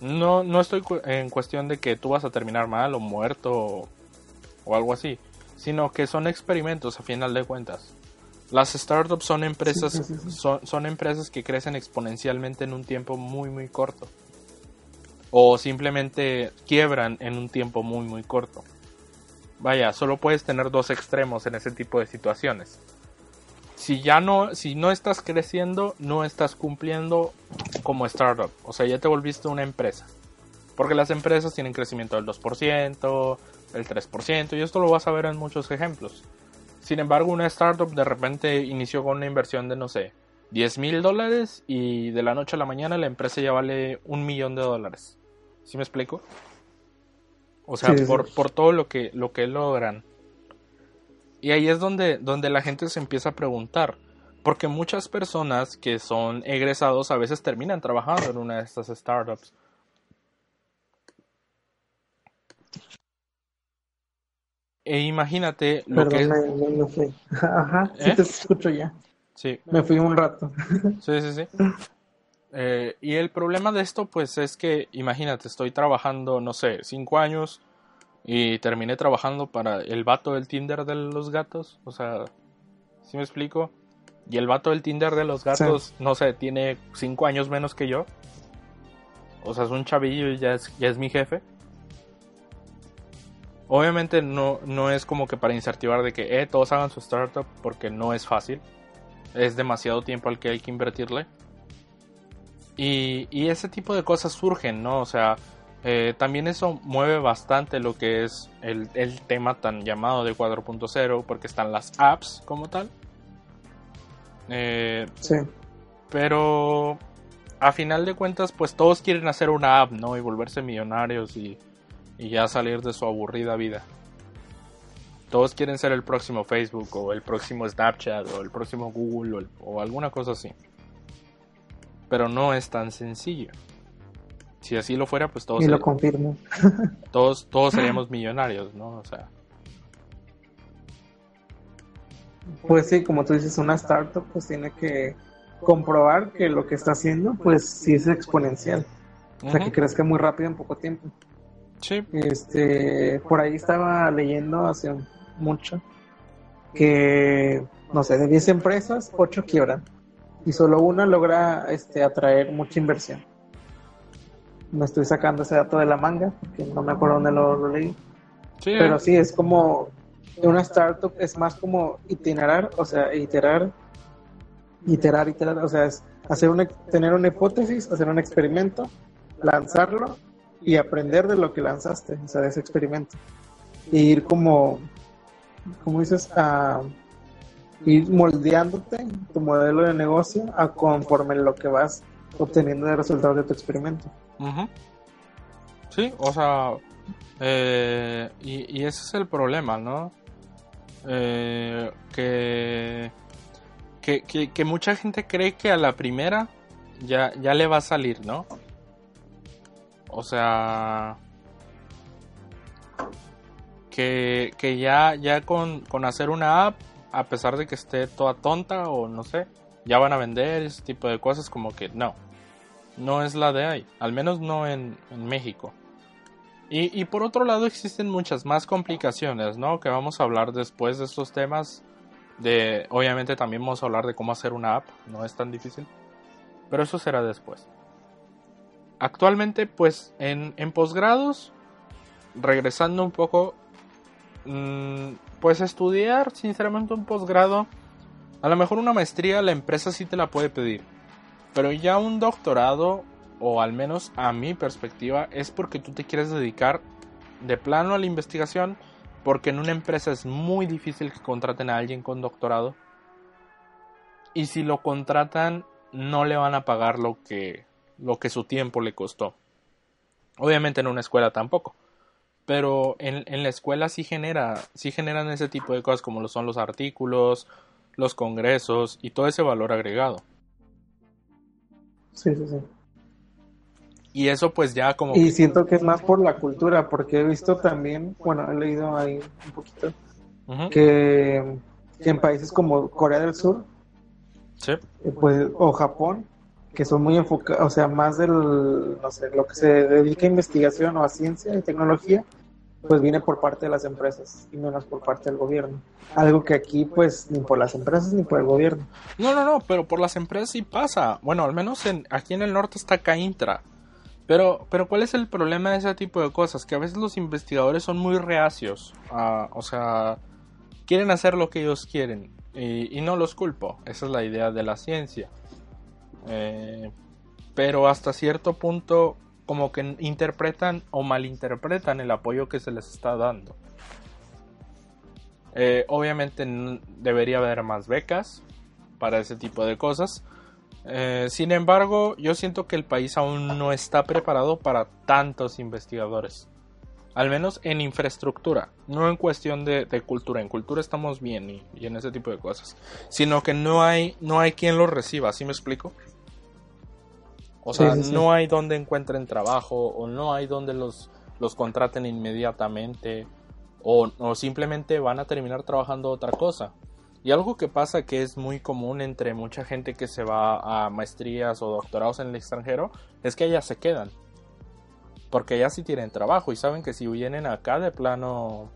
No, no estoy en cuestión de que tú vas a terminar mal o muerto o, o algo así, sino que son experimentos a final de cuentas. Las startups son empresas, son, son empresas que crecen exponencialmente en un tiempo muy muy corto. O simplemente quiebran en un tiempo muy muy corto. Vaya, solo puedes tener dos extremos en ese tipo de situaciones. Si ya no, si no estás creciendo, no estás cumpliendo como startup. O sea, ya te volviste una empresa. Porque las empresas tienen crecimiento del 2%, del 3%, y esto lo vas a ver en muchos ejemplos. Sin embargo, una startup de repente inició con una inversión de, no sé, 10 mil dólares y de la noche a la mañana la empresa ya vale un millón de dólares. ¿Sí me explico? O sea, por, por, todo lo que, lo que logran. Y ahí es donde, donde la gente se empieza a preguntar. Porque muchas personas que son egresados a veces terminan trabajando en una de estas startups. E imagínate lo que es... me, me fui. Ajá, sí ¿Eh? te escucho ya. Sí, Me fui un rato. sí, sí, sí. Eh, y el problema de esto, pues, es que, imagínate, estoy trabajando, no sé, cinco años y terminé trabajando para el vato del Tinder de los gatos. O sea, ¿sí me explico? Y el vato del Tinder de los gatos, no sé, tiene cinco años menos que yo. O sea, es un chavillo y ya es, ya es mi jefe. Obviamente no, no es como que para incentivar de que eh, todos hagan su startup porque no es fácil. Es demasiado tiempo al que hay que invertirle. Y, y ese tipo de cosas surgen, ¿no? O sea, eh, también eso mueve bastante lo que es el, el tema tan llamado de 4.0 porque están las apps como tal. Eh, Sí. pero a final de cuentas, pues todos quieren hacer una app, ¿no? Y volverse millonarios y, y ya salir de su aburrida vida. Todos quieren ser el próximo Facebook o el próximo Snapchat o el próximo Google o, el- o alguna cosa así. Pero no es tan sencillo. Si así lo fuera, pues todos, Y lo confirmo. todos, todos seríamos millonarios, ¿no? O sea, Pues sí, como tú dices, una startup pues tiene que comprobar que lo que está haciendo pues sí es exponencial. O sea, que crezca muy rápido en poco tiempo. sí, Este, por ahí estaba leyendo hace mucho que, no sé, de 10 empresas, 8 quiebran y solo una logra este, atraer mucha inversión. Me estoy sacando ese dato de la manga, porque no me acuerdo dónde lo, lo leí. sí, Pero sí, es como una startup, es más como itinerar, o sea, iterar, iterar, iterar, o sea, es hacer una, tener una hipótesis, hacer un experimento, lanzarlo y aprender de lo que lanzaste, o sea, de ese experimento. Y ir como, como dices, a ir moldeándote tu modelo de negocio a conforme lo que vas obteniendo de resultados de tu experimento. Ujú. Sí, o sea, eh, y, y ese es el problema, ¿no? Eh, que, que, que, que mucha gente cree que a la primera ya, ya le va a salir, ¿no? O sea, que, que ya, ya con, con hacer una app, a pesar de que esté toda tonta o no sé, ya van a vender ese tipo de cosas, como que no no es la de ahí, al menos no en, México. Y, y por otro lado existen muchas más complicaciones, ¿no? Que vamos a hablar después de estos temas. De, obviamente también vamos a hablar de cómo hacer una app, no es tan difícil. Pero eso será después. Actualmente, pues en, en posgrados, regresando un poco, mmm, pues estudiar sinceramente un posgrado, a lo mejor una maestría la empresa sí te la puede pedir. Pero ya un doctorado, o al menos a mi perspectiva, es porque tú te quieres dedicar de plano a la investigación, porque en una empresa es muy difícil que contraten a alguien con doctorado. Y si lo contratan, no le van a pagar lo que, lo que su tiempo le costó. Obviamente en una escuela tampoco. Pero en, en la escuela sí genera, sí generan ese tipo de cosas como lo son los artículos, los congresos y todo ese valor agregado. Sí, sí, sí. Y eso pues ya como... Y que- siento que es más por la cultura, porque he visto también, bueno, he leído ahí un poquito, que, que en países como Corea del Sur, sí, eh, pues, o Japón, que son muy enfocados, o sea, más del, no sé, lo que se dedica a investigación o a ciencia y tecnología, pues viene por parte de las empresas y menos por parte del gobierno. Algo que aquí, pues, ni por las empresas ni por el gobierno. No, no, no, pero por las empresas sí pasa. Bueno, al menos en, aquí en el norte está Caintra. Pero, pero ¿cuál es el problema de ese tipo de cosas? Que a veces los investigadores son muy reacios. o sea, quieren hacer lo que ellos quieren. Y, no los culpo. Esa es la idea de la ciencia. Eh, pero hasta cierto punto como que interpretan o malinterpretan el apoyo que se les está dando. Eh, obviamente debería haber más becas para ese tipo de cosas. Eh, sin embargo, yo siento que el país aún no está preparado para tantos investigadores. Al menos en infraestructura, no en cuestión de, cultura. En cultura estamos bien y, y, en ese tipo de cosas. Sino que no hay, no hay quien los reciba, ¿sí me explico? O sea, no hay donde encuentren trabajo o no hay donde los, los contraten inmediatamente o, simplemente van a terminar trabajando otra cosa. Y algo que pasa que es muy común entre mucha gente que se va a maestrías o doctorados en el extranjero es que ellas se quedan. Porque ellas sí tienen trabajo y saben que si vienen acá de plano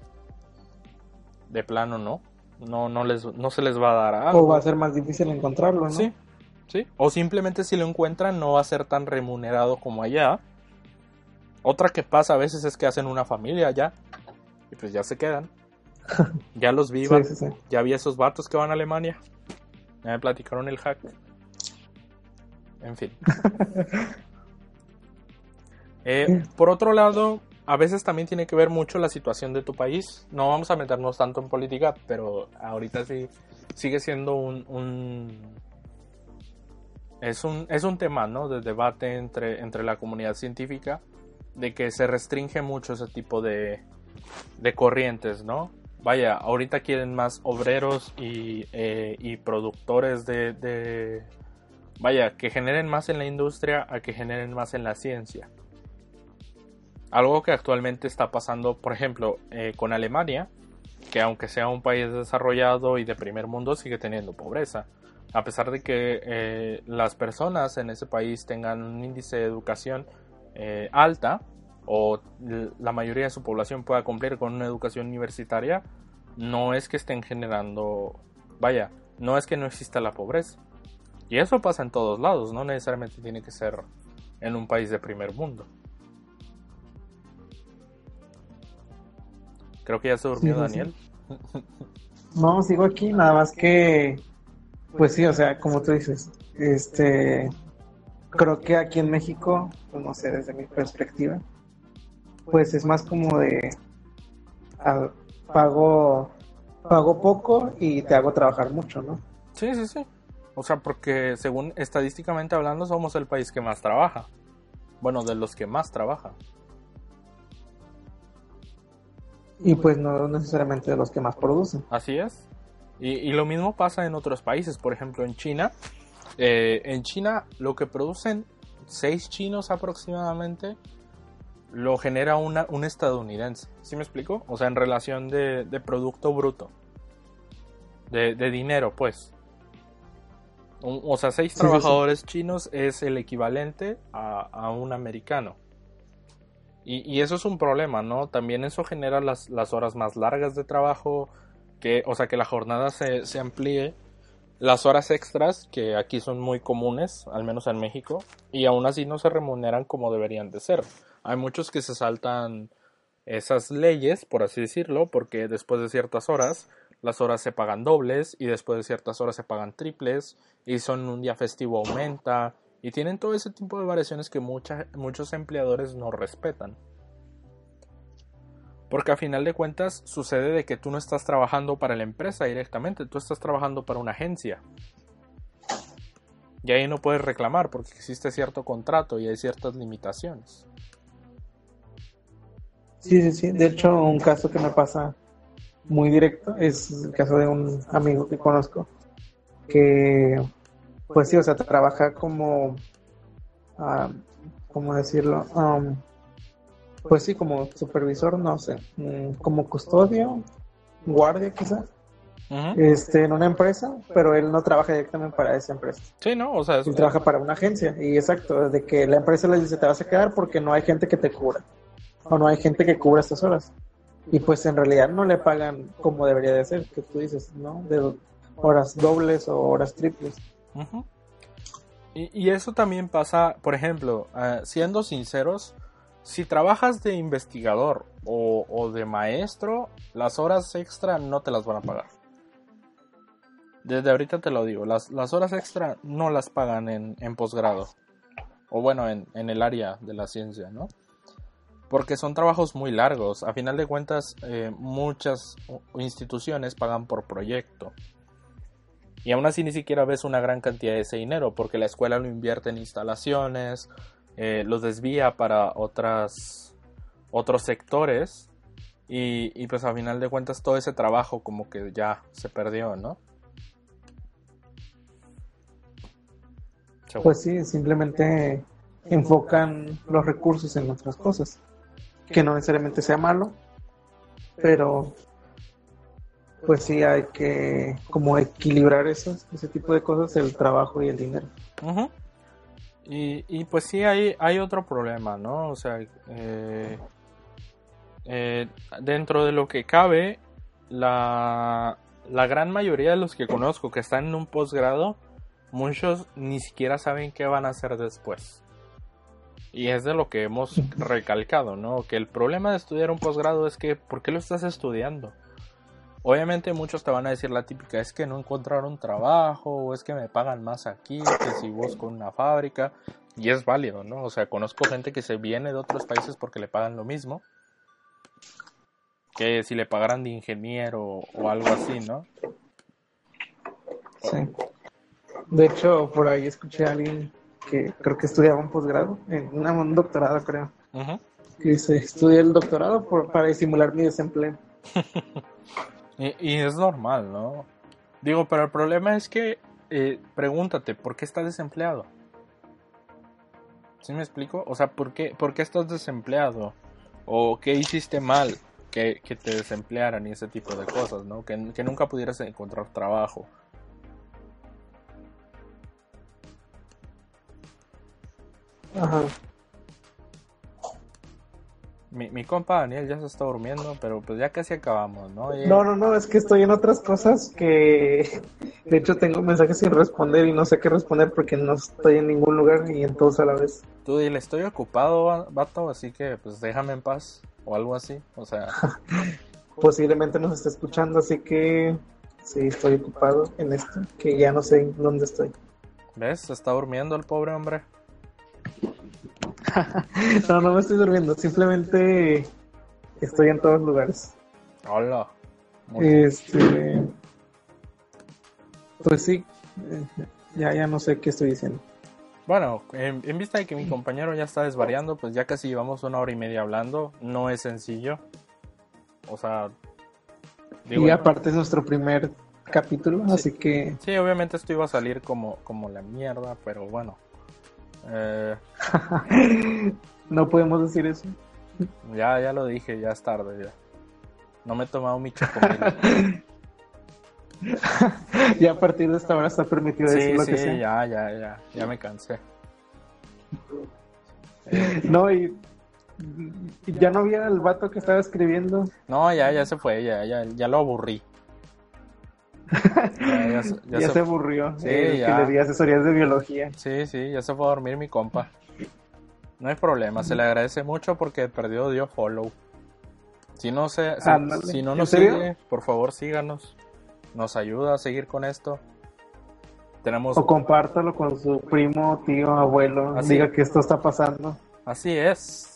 de plano no, no no les no se les va a dar algo. O va a ser más difícil encontrarlo, ¿no? Sí. O simplemente si lo encuentran no va a ser tan remunerado como allá. Otra que pasa a veces es que hacen una familia allá y pues ya se quedan. Ya los vi, ya vi esos vatos que van a Alemania. Ya me platicaron el hack. En fin. Eh, por otro lado, a veces también tiene que ver mucho la situación de tu país. No vamos a meternos tanto en política, pero ahorita sí sigue siendo un, es un, es un tema ¿no? de debate entre, entre la comunidad científica de que se restringe mucho ese tipo de, de corrientes, ¿no? Vaya, ahorita quieren más obreros y, eh, y productores de, Vaya, que generen más en la industria a que generen más en la ciencia. Algo que actualmente está pasando, por ejemplo, eh, con Alemania, que aunque sea un país desarrollado y de primer mundo, sigue teniendo pobreza a pesar de que eh, las personas en ese país tengan un índice de educación eh, alta o la mayoría de su población pueda cumplir con una educación universitaria, no es que estén generando, vaya, no es que no exista la pobreza. Y eso pasa en todos lados, no necesariamente tiene que ser en un país de primer mundo. Creo que ya se durmió Daniel. No, sigo aquí, nada más que pues sí, o sea, como tú dices, este, creo que aquí en México, pues no sé, desde mi perspectiva, pues es más como de pago, pago poco y te hago trabajar mucho, ¿no? Sí, sí, sí. O sea, porque según estadísticamente hablando somos el país que más trabaja. Bueno, de los que más trabaja. Y pues no necesariamente de los que más producen. Así es. Y, lo mismo pasa en otros países, por ejemplo en China. Eh, en China lo que producen seis chinos aproximadamente lo genera una, un estadounidense. ¿Sí me explico? O sea, en relación de, producto bruto. De, dinero, pues. o sea, seis trabajadores chinos es el equivalente a, un americano. Y, eso es un problema, ¿no? También eso genera las, las horas más largas de trabajo, que, o sea, que la jornada se, se amplíe, las horas extras, que aquí son muy comunes, al menos en México, y aún así no se remuneran como deberían de ser. Hay muchos que se saltan esas leyes, por así decirlo, porque después de ciertas horas las horas se pagan dobles y después de ciertas horas se pagan triples y son un día festivo aumenta y tienen todo ese tipo de variaciones que muchos empleadores no respetan. Porque a final de cuentas sucede de que tú no estás trabajando para la empresa directamente, tú estás trabajando para una agencia. Y ahí no puedes reclamar porque existe cierto contrato y hay ciertas limitaciones. Sí, sí, sí. De hecho, un caso que me pasa muy directo es el caso de un amigo que conozco que, pues sí, o sea, trabaja como, uh, ¿cómo decirlo? Um, pues sí, como supervisor, no sé, mm, como custodio, guardia quizás. Este, en una empresa, pero él no trabaja directamente para esa empresa. Sí, ¿no? O sea, es- Él trabaja para una agencia y exacto, de que la empresa le dice te vas a quedar porque no hay gente que te cubra o no hay gente que cubra estas horas. Y pues en realidad no le pagan como debería de ser, que tú dices, ¿no? De horas dobles o horas triples. Y, y eso también pasa, por ejemplo, eh, siendo sinceros, si trabajas de investigador o, de maestro, las horas extra no te las van a pagar. Desde ahorita te lo digo, las, las horas extra no las pagan en, posgrado. O bueno, en, en el área de la ciencia, ¿no? Porque son trabajos muy largos. A final de cuentas, eh, muchas instituciones pagan por proyecto. Y aún así ni siquiera ves una gran cantidad de ese dinero, porque la escuela lo invierte en instalaciones, eh, lo desvía para otras, otros sectores, y, y pues a final de cuentas todo ese trabajo como que ya se perdió, ¿no? Pues sí, simplemente enfocan los recursos en otras cosas, que no necesariamente sea malo, pero pues sí hay que como equilibrar esos, ese tipo de cosas, el trabajo y el dinero. Ujú. Y, y pues sí, hay, hay otro problema, ¿no? O sea, eh, eh, dentro de lo que cabe, la, la gran mayoría de los que conozco que están en un posgrado, muchos ni siquiera saben qué van a hacer después. Y es de lo que hemos recalcado, ¿no? Que el problema de estudiar un posgrado es que, ¿por qué lo estás estudiando? Obviamente muchos te van a decir la típica, es que no encontraron trabajo, o es que me pagan más aquí, que si busco una fábrica, y es válido, ¿no? O sea, conozco gente que se viene de otros países porque le pagan lo mismo, que si le pagaran de ingeniero o algo así, ¿no? Sí. De hecho, por ahí escuché a alguien que creo que estudiaba un posgrado, en una- un doctorado creo, que se estudia el doctorado por, para disimular mi desempleo. Y, es normal, ¿no? Digo, pero el problema es que, eh, pregúntate, ¿por qué estás desempleado? ¿Sí me explico? O sea, ¿por qué, por qué estás desempleado? ¿O qué hiciste mal que, te desemplearan y ese tipo de cosas, ¿no? Que nunca pudieras encontrar trabajo. Ajá. Mi, mi compa Daniel ya se está durmiendo, pero pues ya casi acabamos, ¿no? Y- No, no, no, es que estoy en otras cosas que de hecho tengo mensajes sin responder y no sé qué responder porque no estoy en ningún lugar y en todos a la vez. Tú dile, estoy ocupado, va- vato, así que pues déjame en paz o algo así. O sea, Posiblemente nos esté escuchando, así que sí, estoy ocupado en esto, que ya no sé dónde estoy. ¿ves? Se está durmiendo el pobre hombre. No, no me estoy durmiendo, simplemente estoy en todos lugares. Hola. Muy- Este, pues sí, eh, ya, ya no sé qué estoy diciendo. Bueno, en, en vista de que mi compañero ya está desvariando, pues ya casi llevamos una hora y media hablando. No es sencillo. O sea, digo, y aparte es nuestro primer capítulo, así que sí, obviamente esto iba a salir como, como la mierda, pero bueno. Eh, no podemos decir eso. ya, ya lo dije, ya es tarde ya. No me he tomado mi chocomil. ya a partir de esta hora está permitido Sí, decir lo sí, que sea. ya, ya, ya, ya me cansé. No, y, y ya no había el vato que estaba escribiendo. No, ya, ya se fue, ya, ya, ya lo aburrí. Ya, ya se- ya Ya, se- se aburrió. Sí, eh, ya. Que le di asesorías de biología. Sí, sí, ya se fue a dormir mi compa. No hay problema, se le agradece mucho porque perdió dio follow. Si no se, si- Ándale. si no ¿En nos sigue, por favor síganos. Nos ayuda a seguir con esto. Tenemos O compártalo con su primo, tío, abuelo. Así. Diga que esto está pasando. Así es.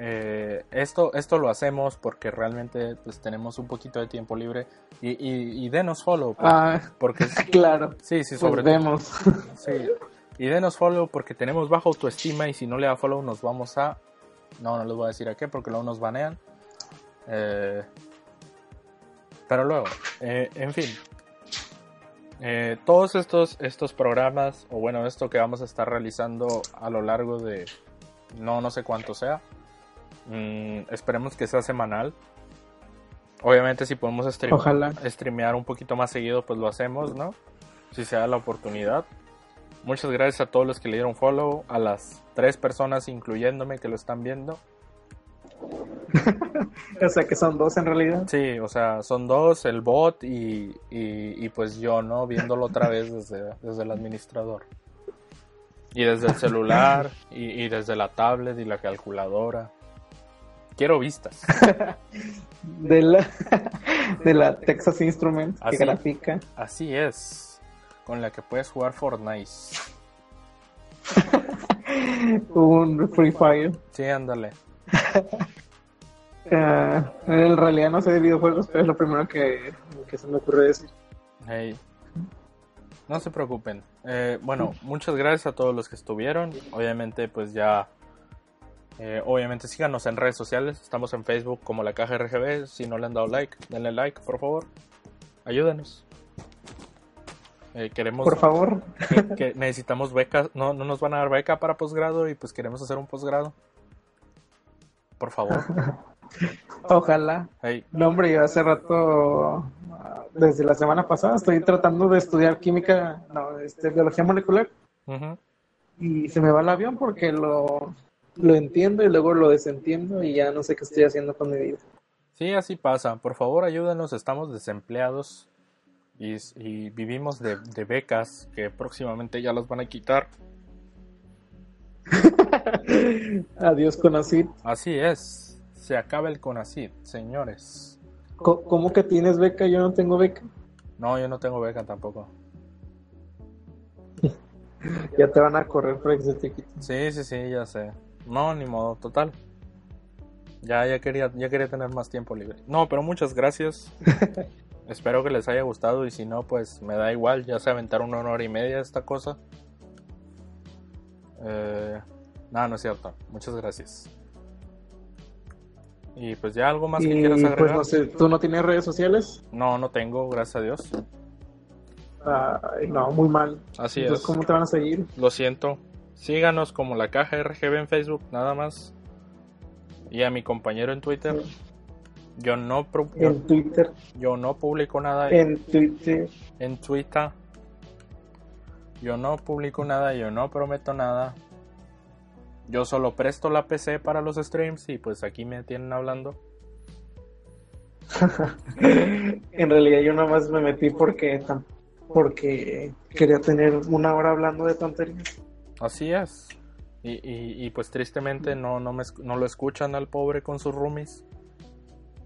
Eh, esto, esto lo hacemos porque realmente pues tenemos un poquito de tiempo libre y, y, y denos follow. Ah, Porque claro. sí, sí, Pues sobre todo. Sí. Y denos follow porque tenemos baja autoestima y si no le da follow nos vamos a... No, no les voy a decir a qué porque luego nos banean. Eh, Pero luego, eh, en fin. Todos estos, estos programas, o bueno, esto que vamos a estar realizando a lo largo de no, no sé cuánto sea. Mm, esperemos que sea semanal. Obviamente si podemos stream- Ojalá. streamear un poquito más seguido, pues lo hacemos, ¿no? Si se da la oportunidad. Muchas gracias a todos los que le dieron follow, a las tres personas incluyéndome que lo están viendo. O sea que son dos en realidad. Sí, o sea, son dos, el bot y, y, y pues yo, ¿no? Viéndolo otra vez desde, desde el administrador. Y desde el celular, y, y desde la tablet y la calculadora. Quiero vistas. De la, de la Texas Instruments que Así. grafica. Así es. Con la que puedes jugar Fortnite. Un Free Fire. Sí, ándale. Eh, en realidad no sé de videojuegos, pero es lo primero que, que se me ocurre decir. Hey. No se preocupen. Eh, bueno, muchas gracias a todos los que estuvieron. Obviamente, pues ya. Eh, obviamente, síganos en redes sociales. Estamos en Facebook como la caja RGB. Si no le han dado like, denle like, por favor. Ayúdenos. Eh, queremos. Por favor. que, que necesitamos becas. No, no nos van a dar beca para posgrado y pues queremos hacer un posgrado. Por favor. Ojalá. Hey, No, hombre, yo hace rato, ah, desde la semana pasada, estoy tratando de estudiar química, no, este, biología molecular, y se me va el avión porque lo, lo entiendo y luego lo desentiendo y ya no sé qué estoy haciendo con mi vida. Sí, así pasa. Por favor, ayúdanos. Estamos desempleados y, y vivimos de, de becas que próximamente ya las van a quitar. Adiós, Conacid. Así es. Se acaba el CONACYT, señores. ¿Cómo que tienes beca? Yo no tengo beca. No, yo no tengo beca tampoco. Ya te van a correr para que se te quite. Sí, sí, sí, ya sé. No, ni modo, total. Ya, ya quería, ya quería tener más tiempo libre. No, pero muchas gracias. Espero que les haya gustado y si no, pues me da igual. Ya se aventaron una hora y media esta cosa. Eh, no, no es cierto. Muchas gracias. Y pues ya algo más que quieras agregar. pues no sé, ¿tú no tienes redes sociales? No, no tengo, gracias a Dios. Ay, no, muy mal. Así Entonces, es. ¿cómo te van a seguir? Lo siento. Síganos como la caja RGB en Facebook, nada más. Y a mi compañero en Twitter. Yo no, yo, En Twitter, yo no publico nada en, en Twitter. Twitter. Yo no publico nada, yo no prometo nada. Yo solo presto la PC para los streams y pues aquí me tienen hablando. En realidad yo nada más me metí porque porque quería tener una hora hablando de tonterías. Así es. Y, y, y, pues tristemente no, no, me, no lo escuchan al pobre con sus roomies.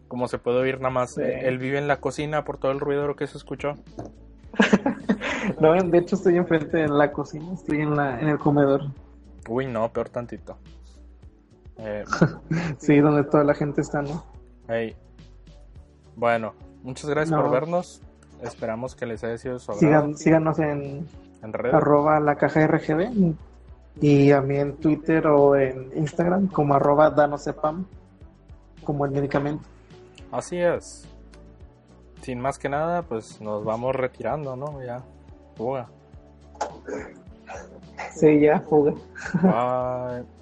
Como se puede oír nada más. Sí. Él vive en la cocina por todo el ruido que se escuchó. No, de hecho estoy enfrente de la cocina, estoy en la en el comedor. Uy, no, peor tantito. Eh, Sí, donde toda la gente está, ¿no? hey. Bueno, muchas gracias No. por vernos. Esperamos que les haya sido su agrado Sigan, síganos en en redes. arroba la caja RGB y a mí en Twitter o en Instagram como arroba danosepam como el medicamento. Así es. Sin más que nada, pues nos vamos retirando, ¿no? Ya. Fuga. Sí, ya, fuga. Bye.